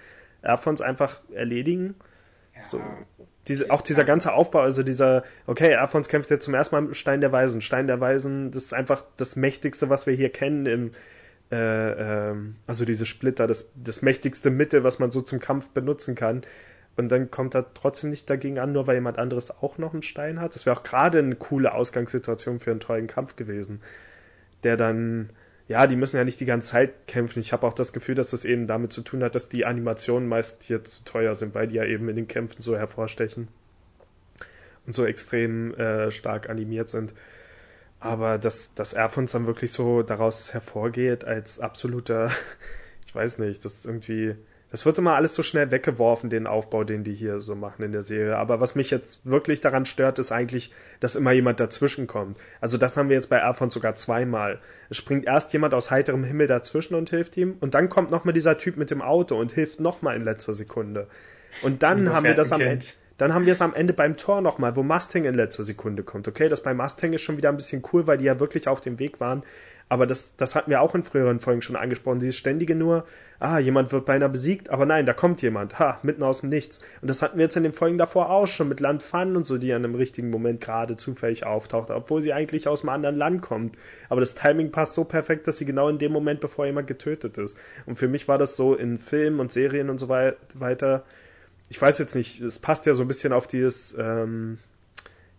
Erfons einfach erledigen. Ja. So, diese, auch dieser ganze Aufbau, also dieser, okay, Alphons kämpft jetzt zum ersten Mal mit Stein der Weisen. Stein der Weisen, das ist einfach das Mächtigste, was wir hier kennen im, äh, äh, also diese Splitter, das, das mächtigste Mittel, was man so zum Kampf benutzen kann. Und dann kommt er trotzdem nicht dagegen an, nur weil jemand anderes auch noch einen Stein hat. Das wäre auch gerade eine coole Ausgangssituation für einen tollen Kampf gewesen. Der dann, ja, die müssen ja nicht die ganze Zeit kämpfen. Ich habe auch das Gefühl, dass das eben damit zu tun hat, dass die Animationen meist hier zu teuer sind, weil die ja eben in den Kämpfen so hervorstechen und so extrem äh, stark animiert sind. Aber dass, dass Erfons dann wirklich so daraus hervorgeht als absoluter, ich weiß nicht, das ist irgendwie, das wird immer alles so schnell weggeworfen, den Aufbau, den die hier so machen in der Serie. Aber was mich jetzt wirklich daran stört, ist eigentlich, dass immer jemand dazwischen kommt. Also das haben wir jetzt bei Alphons sogar zweimal. Es springt erst jemand aus heiterem Himmel dazwischen und hilft ihm und dann kommt nochmal dieser Typ mit dem Auto und hilft nochmal in letzter Sekunde. Und dann haben wir das am Ende. Dann haben wir es am Ende beim Tor nochmal, wo Mustang in letzter Sekunde kommt. Okay, das bei Mustang ist schon wieder ein bisschen cool, weil die ja wirklich auf dem Weg waren. Aber das, das hatten wir auch in früheren Folgen schon angesprochen. Dieses ständige nur, ah, jemand wird beinahe besiegt, aber nein, da kommt jemand, ha, mitten aus dem Nichts. Und das hatten wir jetzt in den Folgen davor auch schon mit Land Fun und so, die an einem richtigen Moment gerade zufällig auftaucht, obwohl sie eigentlich aus einem anderen Land kommt. Aber das Timing passt so perfekt, dass sie genau in dem Moment, bevor jemand getötet ist. Und für mich war das so in Filmen und Serien und so weiter. Ich weiß jetzt nicht, es passt ja so ein bisschen auf dieses, ähm,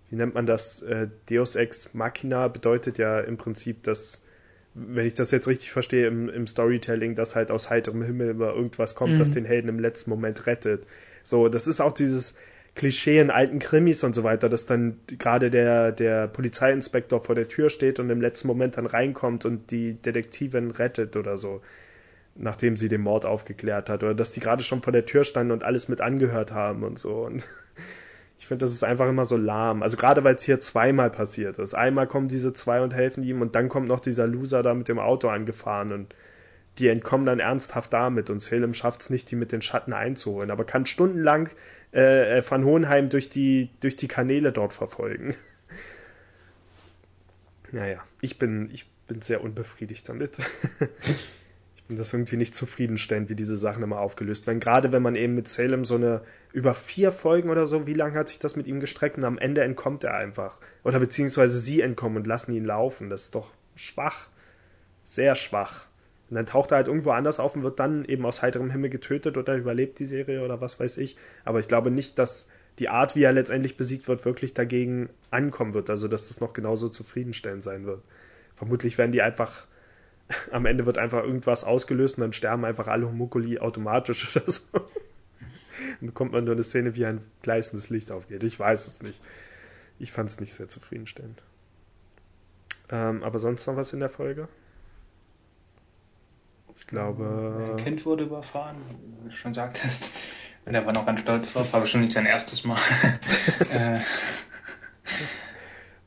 wie nennt man das? Äh, Deus Ex Machina bedeutet ja im Prinzip, dass wenn ich das jetzt richtig verstehe, im, im Storytelling, dass halt aus heiterem Himmel immer irgendwas kommt, mhm. das den Helden im letzten Moment rettet. So, das ist auch dieses Klischee in alten Krimis und so weiter, dass dann gerade der, der Polizeiinspektor vor der Tür steht und im letzten Moment dann reinkommt und die Detektivin rettet oder so, nachdem sie den Mord aufgeklärt hat. Oder dass die gerade schon vor der Tür standen und alles mit angehört haben und so. Und Ich finde, das ist einfach immer so lahm. Also gerade weil es hier zweimal passiert ist. Einmal kommen diese zwei und helfen ihm und dann kommt noch dieser Loser da mit dem Auto angefahren und die entkommen dann ernsthaft damit und Salem schafft es nicht, die mit den Schatten einzuholen, aber kann stundenlang äh, äh, Van Hohenheim durch die, durch die Kanäle dort verfolgen. naja, ich bin, ich bin sehr unbefriedigt damit. das irgendwie nicht zufriedenstellend, wie diese Sachen immer aufgelöst werden. Gerade wenn man eben mit Salem so eine über vier Folgen oder so, wie lange hat sich das mit ihm gestreckt und am Ende entkommt er einfach. Oder beziehungsweise sie entkommen und lassen ihn laufen. Das ist doch schwach. Sehr schwach. Und dann taucht er halt irgendwo anders auf und wird dann eben aus heiterem Himmel getötet oder überlebt die Serie oder was weiß ich. Aber ich glaube nicht, dass die Art, wie er letztendlich besiegt wird, wirklich dagegen ankommen wird. Also, dass das noch genauso zufriedenstellend sein wird. Vermutlich werden die einfach, am Ende wird einfach irgendwas ausgelöst und dann sterben einfach alle Homokuli automatisch oder so. Dann bekommt man nur eine Szene, wie ein gleißendes Licht aufgeht. Ich weiß es nicht. Ich fand es nicht sehr zufriedenstellend. Ähm, aber sonst noch was in der Folge? Ich glaube. Ein Kind wurde überfahren, wie du schon sagtest. Und er war noch ganz stolz drauf, war bestimmt nicht sein erstes Mal. äh.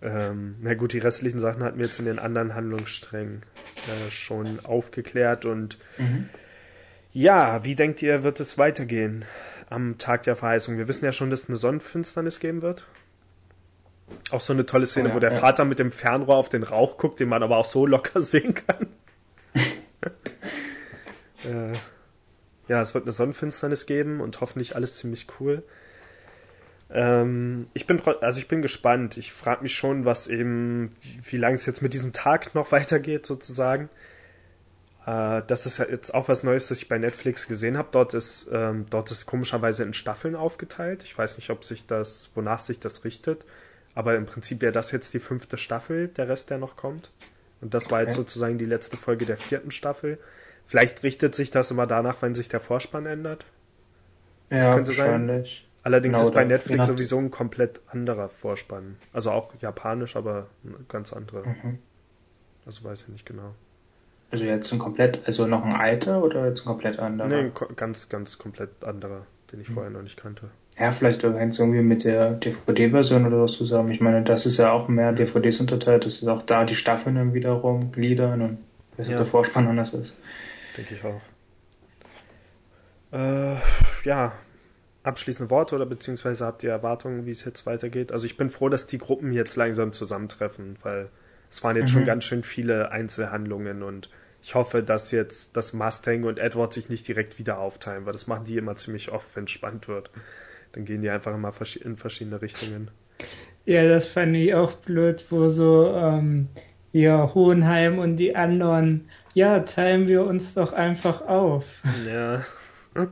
ähm, na gut, die restlichen Sachen hatten wir jetzt in den anderen Handlungssträngen äh, schon aufgeklärt und mhm. ja, wie denkt ihr, wird es weitergehen am Tag der Verheißung? Wir wissen ja schon, dass es eine Sonnenfinsternis geben wird. Auch so eine tolle Szene, oh ja, wo der ja. Vater mit dem Fernrohr auf den Rauch guckt, den man aber auch so locker sehen kann. Äh, ja, es wird eine Sonnenfinsternis geben und hoffentlich alles ziemlich cool. Ähm, ich bin also ich bin gespannt. Ich frage mich schon, was eben, wie, wie lange es jetzt mit diesem Tag noch weitergeht, sozusagen. Äh, das ist jetzt auch was Neues, das ich bei Netflix gesehen habe. Dort ist, ähm, dort ist komischerweise in Staffeln aufgeteilt. Ich weiß nicht, ob sich das, wonach sich das richtet. Aber im Prinzip wäre das jetzt die fünfte Staffel, der Rest, der noch kommt. Und das war jetzt sozusagen die letzte Folge der vierten Staffel. Vielleicht richtet sich das immer danach, wenn sich der Vorspann ändert. Das ja, könnte sein. Allerdings genau, ist bei Netflix sowieso ein komplett anderer Vorspann. Also auch japanisch, aber ganz andere. Mhm. Also weiß ich nicht genau. Also jetzt ein komplett, also noch ein alter oder jetzt ein komplett anderer? Nee, ein ganz, ganz komplett anderer, den ich mhm. vorher noch nicht kannte. Ja, vielleicht hängt es irgendwie mit der DVD-Version oder was zusammen. Ich meine, das ist ja auch mehr DVDs unterteilt, das ist auch da die Staffeln dann wiederum gliedern und dass ja. der Vorspann anders ist. Denke ich auch. Äh, ja, abschließende Worte oder beziehungsweise habt ihr Erwartungen, wie es jetzt weitergeht? Also ich bin froh, dass die Gruppen jetzt langsam zusammentreffen, weil es waren jetzt mhm. schon ganz schön viele Einzelhandlungen und ich hoffe, dass jetzt das Mustang und Edward sich nicht direkt wieder aufteilen, weil das machen die immer ziemlich oft, wenn es spannend wird. Dann gehen die einfach immer in verschiedene Richtungen. Ja, das fand ich auch blöd, wo so ähm, ja, Hohenheim und die anderen, ja, teilen wir uns doch einfach auf. Ja.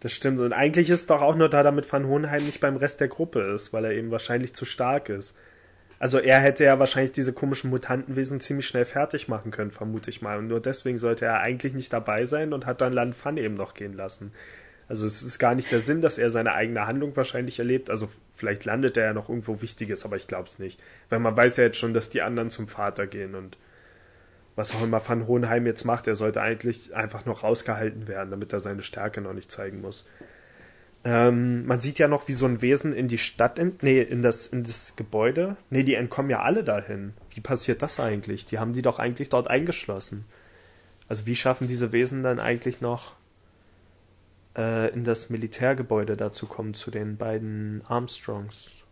Das stimmt. Und eigentlich ist es doch auch nur da, damit Van Hohenheim nicht beim Rest der Gruppe ist, weil er eben wahrscheinlich zu stark ist. Also er hätte ja wahrscheinlich diese komischen Mutantenwesen ziemlich schnell fertig machen können, vermute ich mal. Und nur deswegen sollte er eigentlich nicht dabei sein und hat dann Lan Fan eben noch gehen lassen. Also es ist gar nicht der Sinn, dass er seine eigene Handlung wahrscheinlich erlebt. Also vielleicht landet er ja noch irgendwo Wichtiges, aber ich glaube es nicht. Weil man weiß ja jetzt schon, dass die anderen zum Vater gehen und was auch immer Van Hohenheim jetzt macht, er sollte eigentlich einfach noch rausgehalten werden, damit er seine Stärke noch nicht zeigen muss. Ähm, man sieht ja noch, wie so ein Wesen in die Stadt, in, nee, in das, in das Gebäude. Nee, die entkommen ja alle dahin. Wie passiert das eigentlich? Die haben die doch eigentlich dort eingeschlossen. Also wie schaffen diese Wesen dann eigentlich noch äh, in das Militärgebäude dazu kommen, zu den beiden Armstrongs.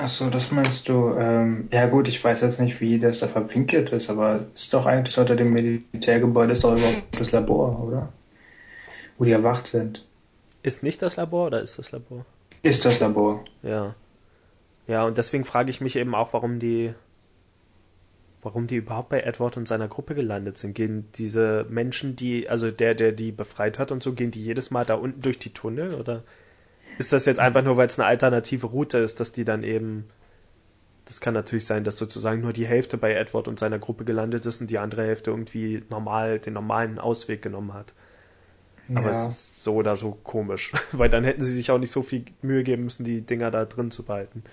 Achso, das meinst du. Ähm, ja gut, ich weiß jetzt nicht, wie das da verwinkelt ist, aber ist doch eigentlich unter dem Militärgebäude ist doch überhaupt das Labor, oder? Wo die erwacht sind. Ist nicht das Labor oder ist das Labor? Ist das Labor. Ja. Ja, und deswegen frage ich mich eben auch, warum die warum die überhaupt bei Edward und seiner Gruppe gelandet sind. Gehen diese Menschen, die, also der, der die befreit hat und so, gehen die jedes Mal da unten durch die Tunnel? Oder ist das jetzt einfach nur, weil es eine alternative Route ist, dass die dann eben. Das kann natürlich sein, dass sozusagen nur die Hälfte bei Edward und seiner Gruppe gelandet ist und die andere Hälfte irgendwie normal den normalen Ausweg genommen hat. Aber ja. es ist so oder so komisch, weil dann hätten sie sich auch nicht so viel Mühe geben müssen, die Dinger da drin zu behalten.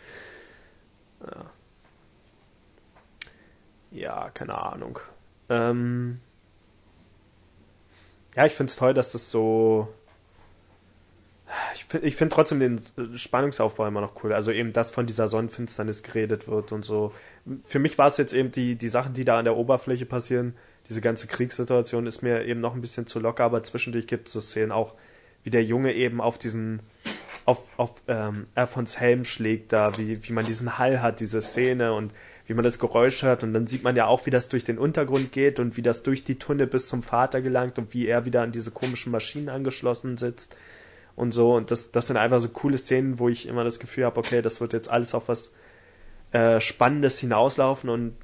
Ja ja, keine Ahnung. Ähm, ja, ich finde es toll, dass das so. Ich ich finde trotzdem den äh, Spannungsaufbau immer noch cool. Also eben, dass von dieser Sonnenfinsternis geredet wird und so. Für mich war es jetzt eben die, die Sachen, die da an der Oberfläche passieren. Diese ganze Kriegssituation ist mir eben noch ein bisschen zu locker, aber zwischendurch gibt es so Szenen auch, wie der Junge eben auf diesen, auf, auf ähm, Alphons Helm schlägt da, wie, wie man diesen Hall hat, diese Szene und wie man das Geräusch hört und dann sieht man ja auch, wie das durch den Untergrund geht und wie das durch die Tunnel bis zum Vater gelangt und wie er wieder an diese komischen Maschinen angeschlossen sitzt und so. Und das, das sind einfach so coole Szenen, wo ich immer das Gefühl habe, okay, das wird jetzt alles auf was äh, Spannendes hinauslaufen und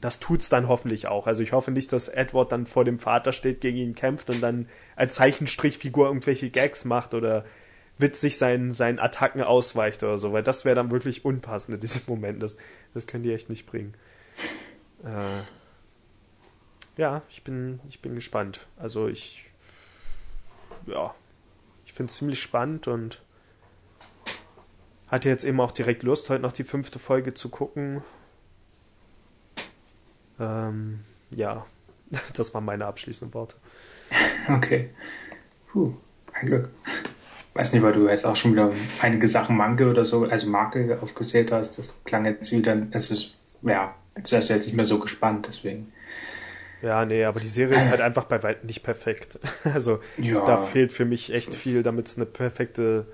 das tut's dann hoffentlich auch. Also ich hoffe nicht, dass Edward dann vor dem Vater steht, gegen ihn kämpft und dann als Zeichenstrichfigur irgendwelche Gags macht oder witzig seinen, seinen Attacken ausweicht oder so, weil das wäre dann wirklich unpassend in diesem Moment. Das, das können die echt nicht bringen. Äh, ja, ich bin, ich bin gespannt. Also ich, ja, ich finde es ziemlich spannend und hatte jetzt eben auch direkt Lust, heute noch die fünfte Folge zu gucken. Ähm, ja, das waren meine abschließenden Worte. Okay. Puh, ein Glück. Weiß nicht, weil du jetzt auch schon wieder einige Sachen Manke oder so, also Marke aufgezählt hast. Das klang jetzt wieder, es ist, ja, jetzt ist jetzt nicht mehr so gespannt, deswegen. Ja, nee, aber die Serie ist halt einfach bei weitem nicht perfekt. Also ja. da fehlt für mich echt viel, damit es eine perfekte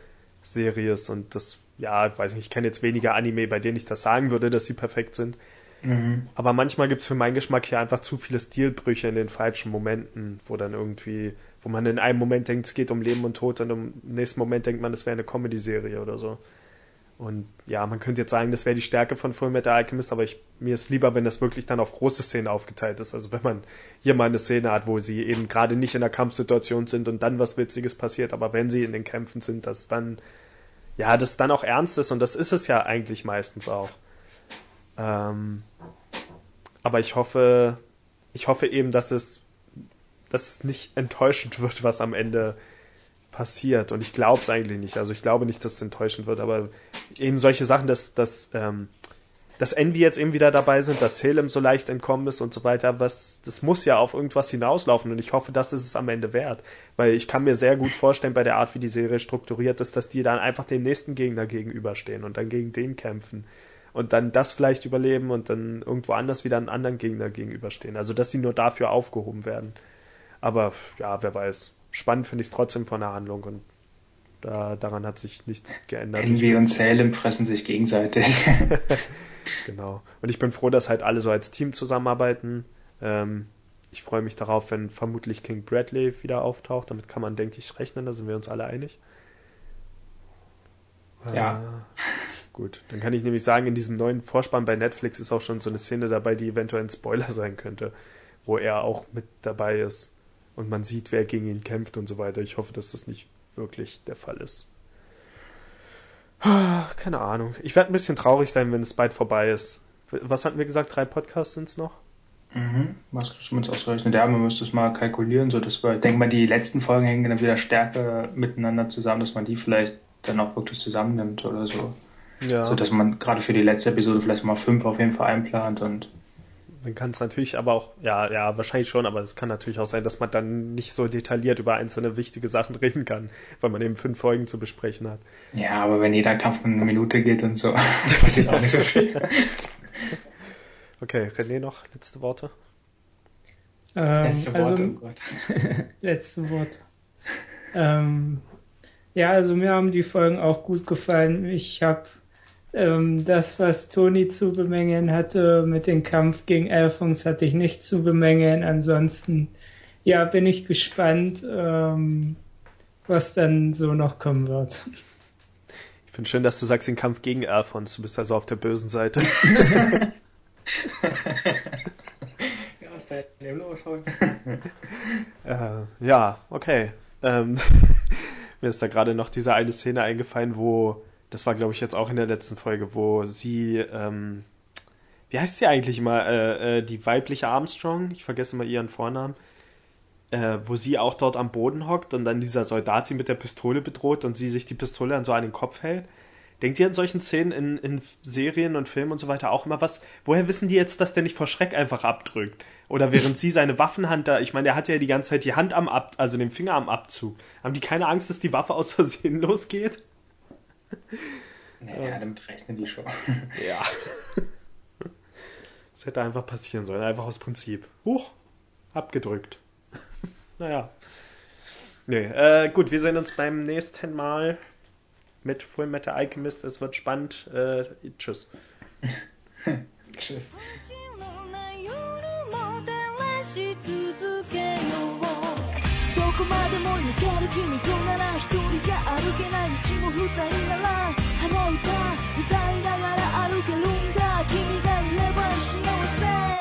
Serie ist. Und das, ja, ich weiß nicht, ich kenne jetzt weniger Anime, bei denen ich das sagen würde, dass sie perfekt sind. Mhm. Aber manchmal gibt es für meinen Geschmack hier einfach zu viele Stilbrüche in den falschen Momenten, wo dann irgendwie, wo man in einem Moment denkt, es geht um Leben und Tod und im nächsten Moment denkt man, es wäre eine Comedy-Serie oder so. Und ja, man könnte jetzt sagen, das wäre die Stärke von Full Metal Alchemist, aber ich, mir ist lieber, wenn das wirklich dann auf große Szenen aufgeteilt ist. Also wenn man hier mal eine Szene hat, wo sie eben gerade nicht in der Kampfsituation sind und dann was Witziges passiert, aber wenn sie in den Kämpfen sind, dass dann, ja, das dann auch ernst ist und das ist es ja eigentlich meistens auch. Ähm, aber ich hoffe, ich hoffe eben, dass es, dass es nicht enttäuschend wird, was am Ende passiert. Und ich glaube es eigentlich nicht. Also ich glaube nicht, dass es enttäuschend wird, aber eben solche Sachen, dass, dass, ähm, dass Envy jetzt eben wieder dabei sind, dass Salem so leicht entkommen ist und so weiter, was, das muss ja auf irgendwas hinauslaufen und ich hoffe, das ist es am Ende wert. Weil ich kann mir sehr gut vorstellen, bei der Art, wie die Serie strukturiert ist, dass die dann einfach dem nächsten Gegner gegenüberstehen und dann gegen den kämpfen. Und dann das vielleicht überleben und dann irgendwo anders wieder einen anderen Gegner gegenüberstehen. Also, dass sie nur dafür aufgehoben werden. Aber ja, wer weiß spannend finde ich es trotzdem von der Handlung und da, daran hat sich nichts geändert. Envy und Salem fressen sich gegenseitig. genau. Und ich bin froh, dass halt alle so als Team zusammenarbeiten. Ähm, ich freue mich darauf, wenn vermutlich King Bradley wieder auftaucht. Damit kann man, denke ich, rechnen, da sind wir uns alle einig. Ja. Äh, gut, dann kann ich nämlich sagen, in diesem neuen Vorspann bei Netflix ist auch schon so eine Szene dabei, die eventuell ein Spoiler sein könnte, wo er auch mit dabei ist und man sieht, wer gegen ihn kämpft und so weiter. Ich hoffe, dass das nicht wirklich der Fall ist. Ah, keine Ahnung. Ich werde ein bisschen traurig sein, wenn es bald vorbei ist. Was hatten wir gesagt? Drei Podcasts sind es noch? Mhm. Was müssen wir uns ausrechnen? Ja, man müsste es mal kalkulieren, so dass wir, ich denke mal, die letzten Folgen hängen dann wieder stärker miteinander zusammen, dass man die vielleicht dann auch wirklich zusammennimmt oder so. Ja. So dass man gerade für die letzte Episode vielleicht mal fünf auf jeden Fall einplant und dann kann es natürlich aber auch, ja, ja, wahrscheinlich schon, aber es kann natürlich auch sein, dass man dann nicht so detailliert über einzelne wichtige Sachen reden kann, weil man eben fünf Folgen zu besprechen hat. Ja, aber wenn jeder Kampf eine Minute geht und so, passiert auch nicht so viel. Okay, René noch letzte Worte? Ähm, letzte Worte, also, oh Gott. letzte Worte. Ähm, ja, also mir haben die Folgen auch gut gefallen. Ich habe ähm, das, was Toni zu bemängeln hatte mit dem Kampf gegen Alphons, hatte ich nicht zu bemängeln. Ansonsten, ja, bin ich gespannt, ähm, was dann so noch kommen wird. Ich finde schön, dass du sagst den Kampf gegen Alphons. Du bist also auf der bösen Seite. ja, was da denn los heute? äh, ja, okay. Ähm, mir ist da gerade noch diese eine Szene eingefallen, wo das war, glaube ich, jetzt auch in der letzten Folge, wo sie, ähm, wie heißt sie eigentlich mal, äh, äh, die weibliche Armstrong, ich vergesse mal ihren Vornamen, äh, wo sie auch dort am Boden hockt und dann dieser Soldat sie mit der Pistole bedroht und sie sich die Pistole dann so an den Kopf hält. Denkt ihr an solchen Szenen in, in Serien und Filmen und so weiter auch immer was? Woher wissen die jetzt, dass der nicht vor Schreck einfach abdrückt? Oder während sie seine Waffenhand da, ich meine, der hat ja die ganze Zeit die Hand am Ab, also den Finger am Abzug. Haben die keine Angst, dass die Waffe aus Versehen losgeht? Naja, damit rechnen die schon. Ja. Das hätte einfach passieren sollen, einfach aus Prinzip. Huch, abgedrückt. naja. Nee, äh, gut, wir sehen uns beim nächsten Mal mit Full Metal Alchemist. Es wird spannend. Äh, tschüss. tschüss. こまでも行ける君となら一人じゃ歩けない道も二人なら鼻歌歌いながら歩けるんだ君がいれば幸せ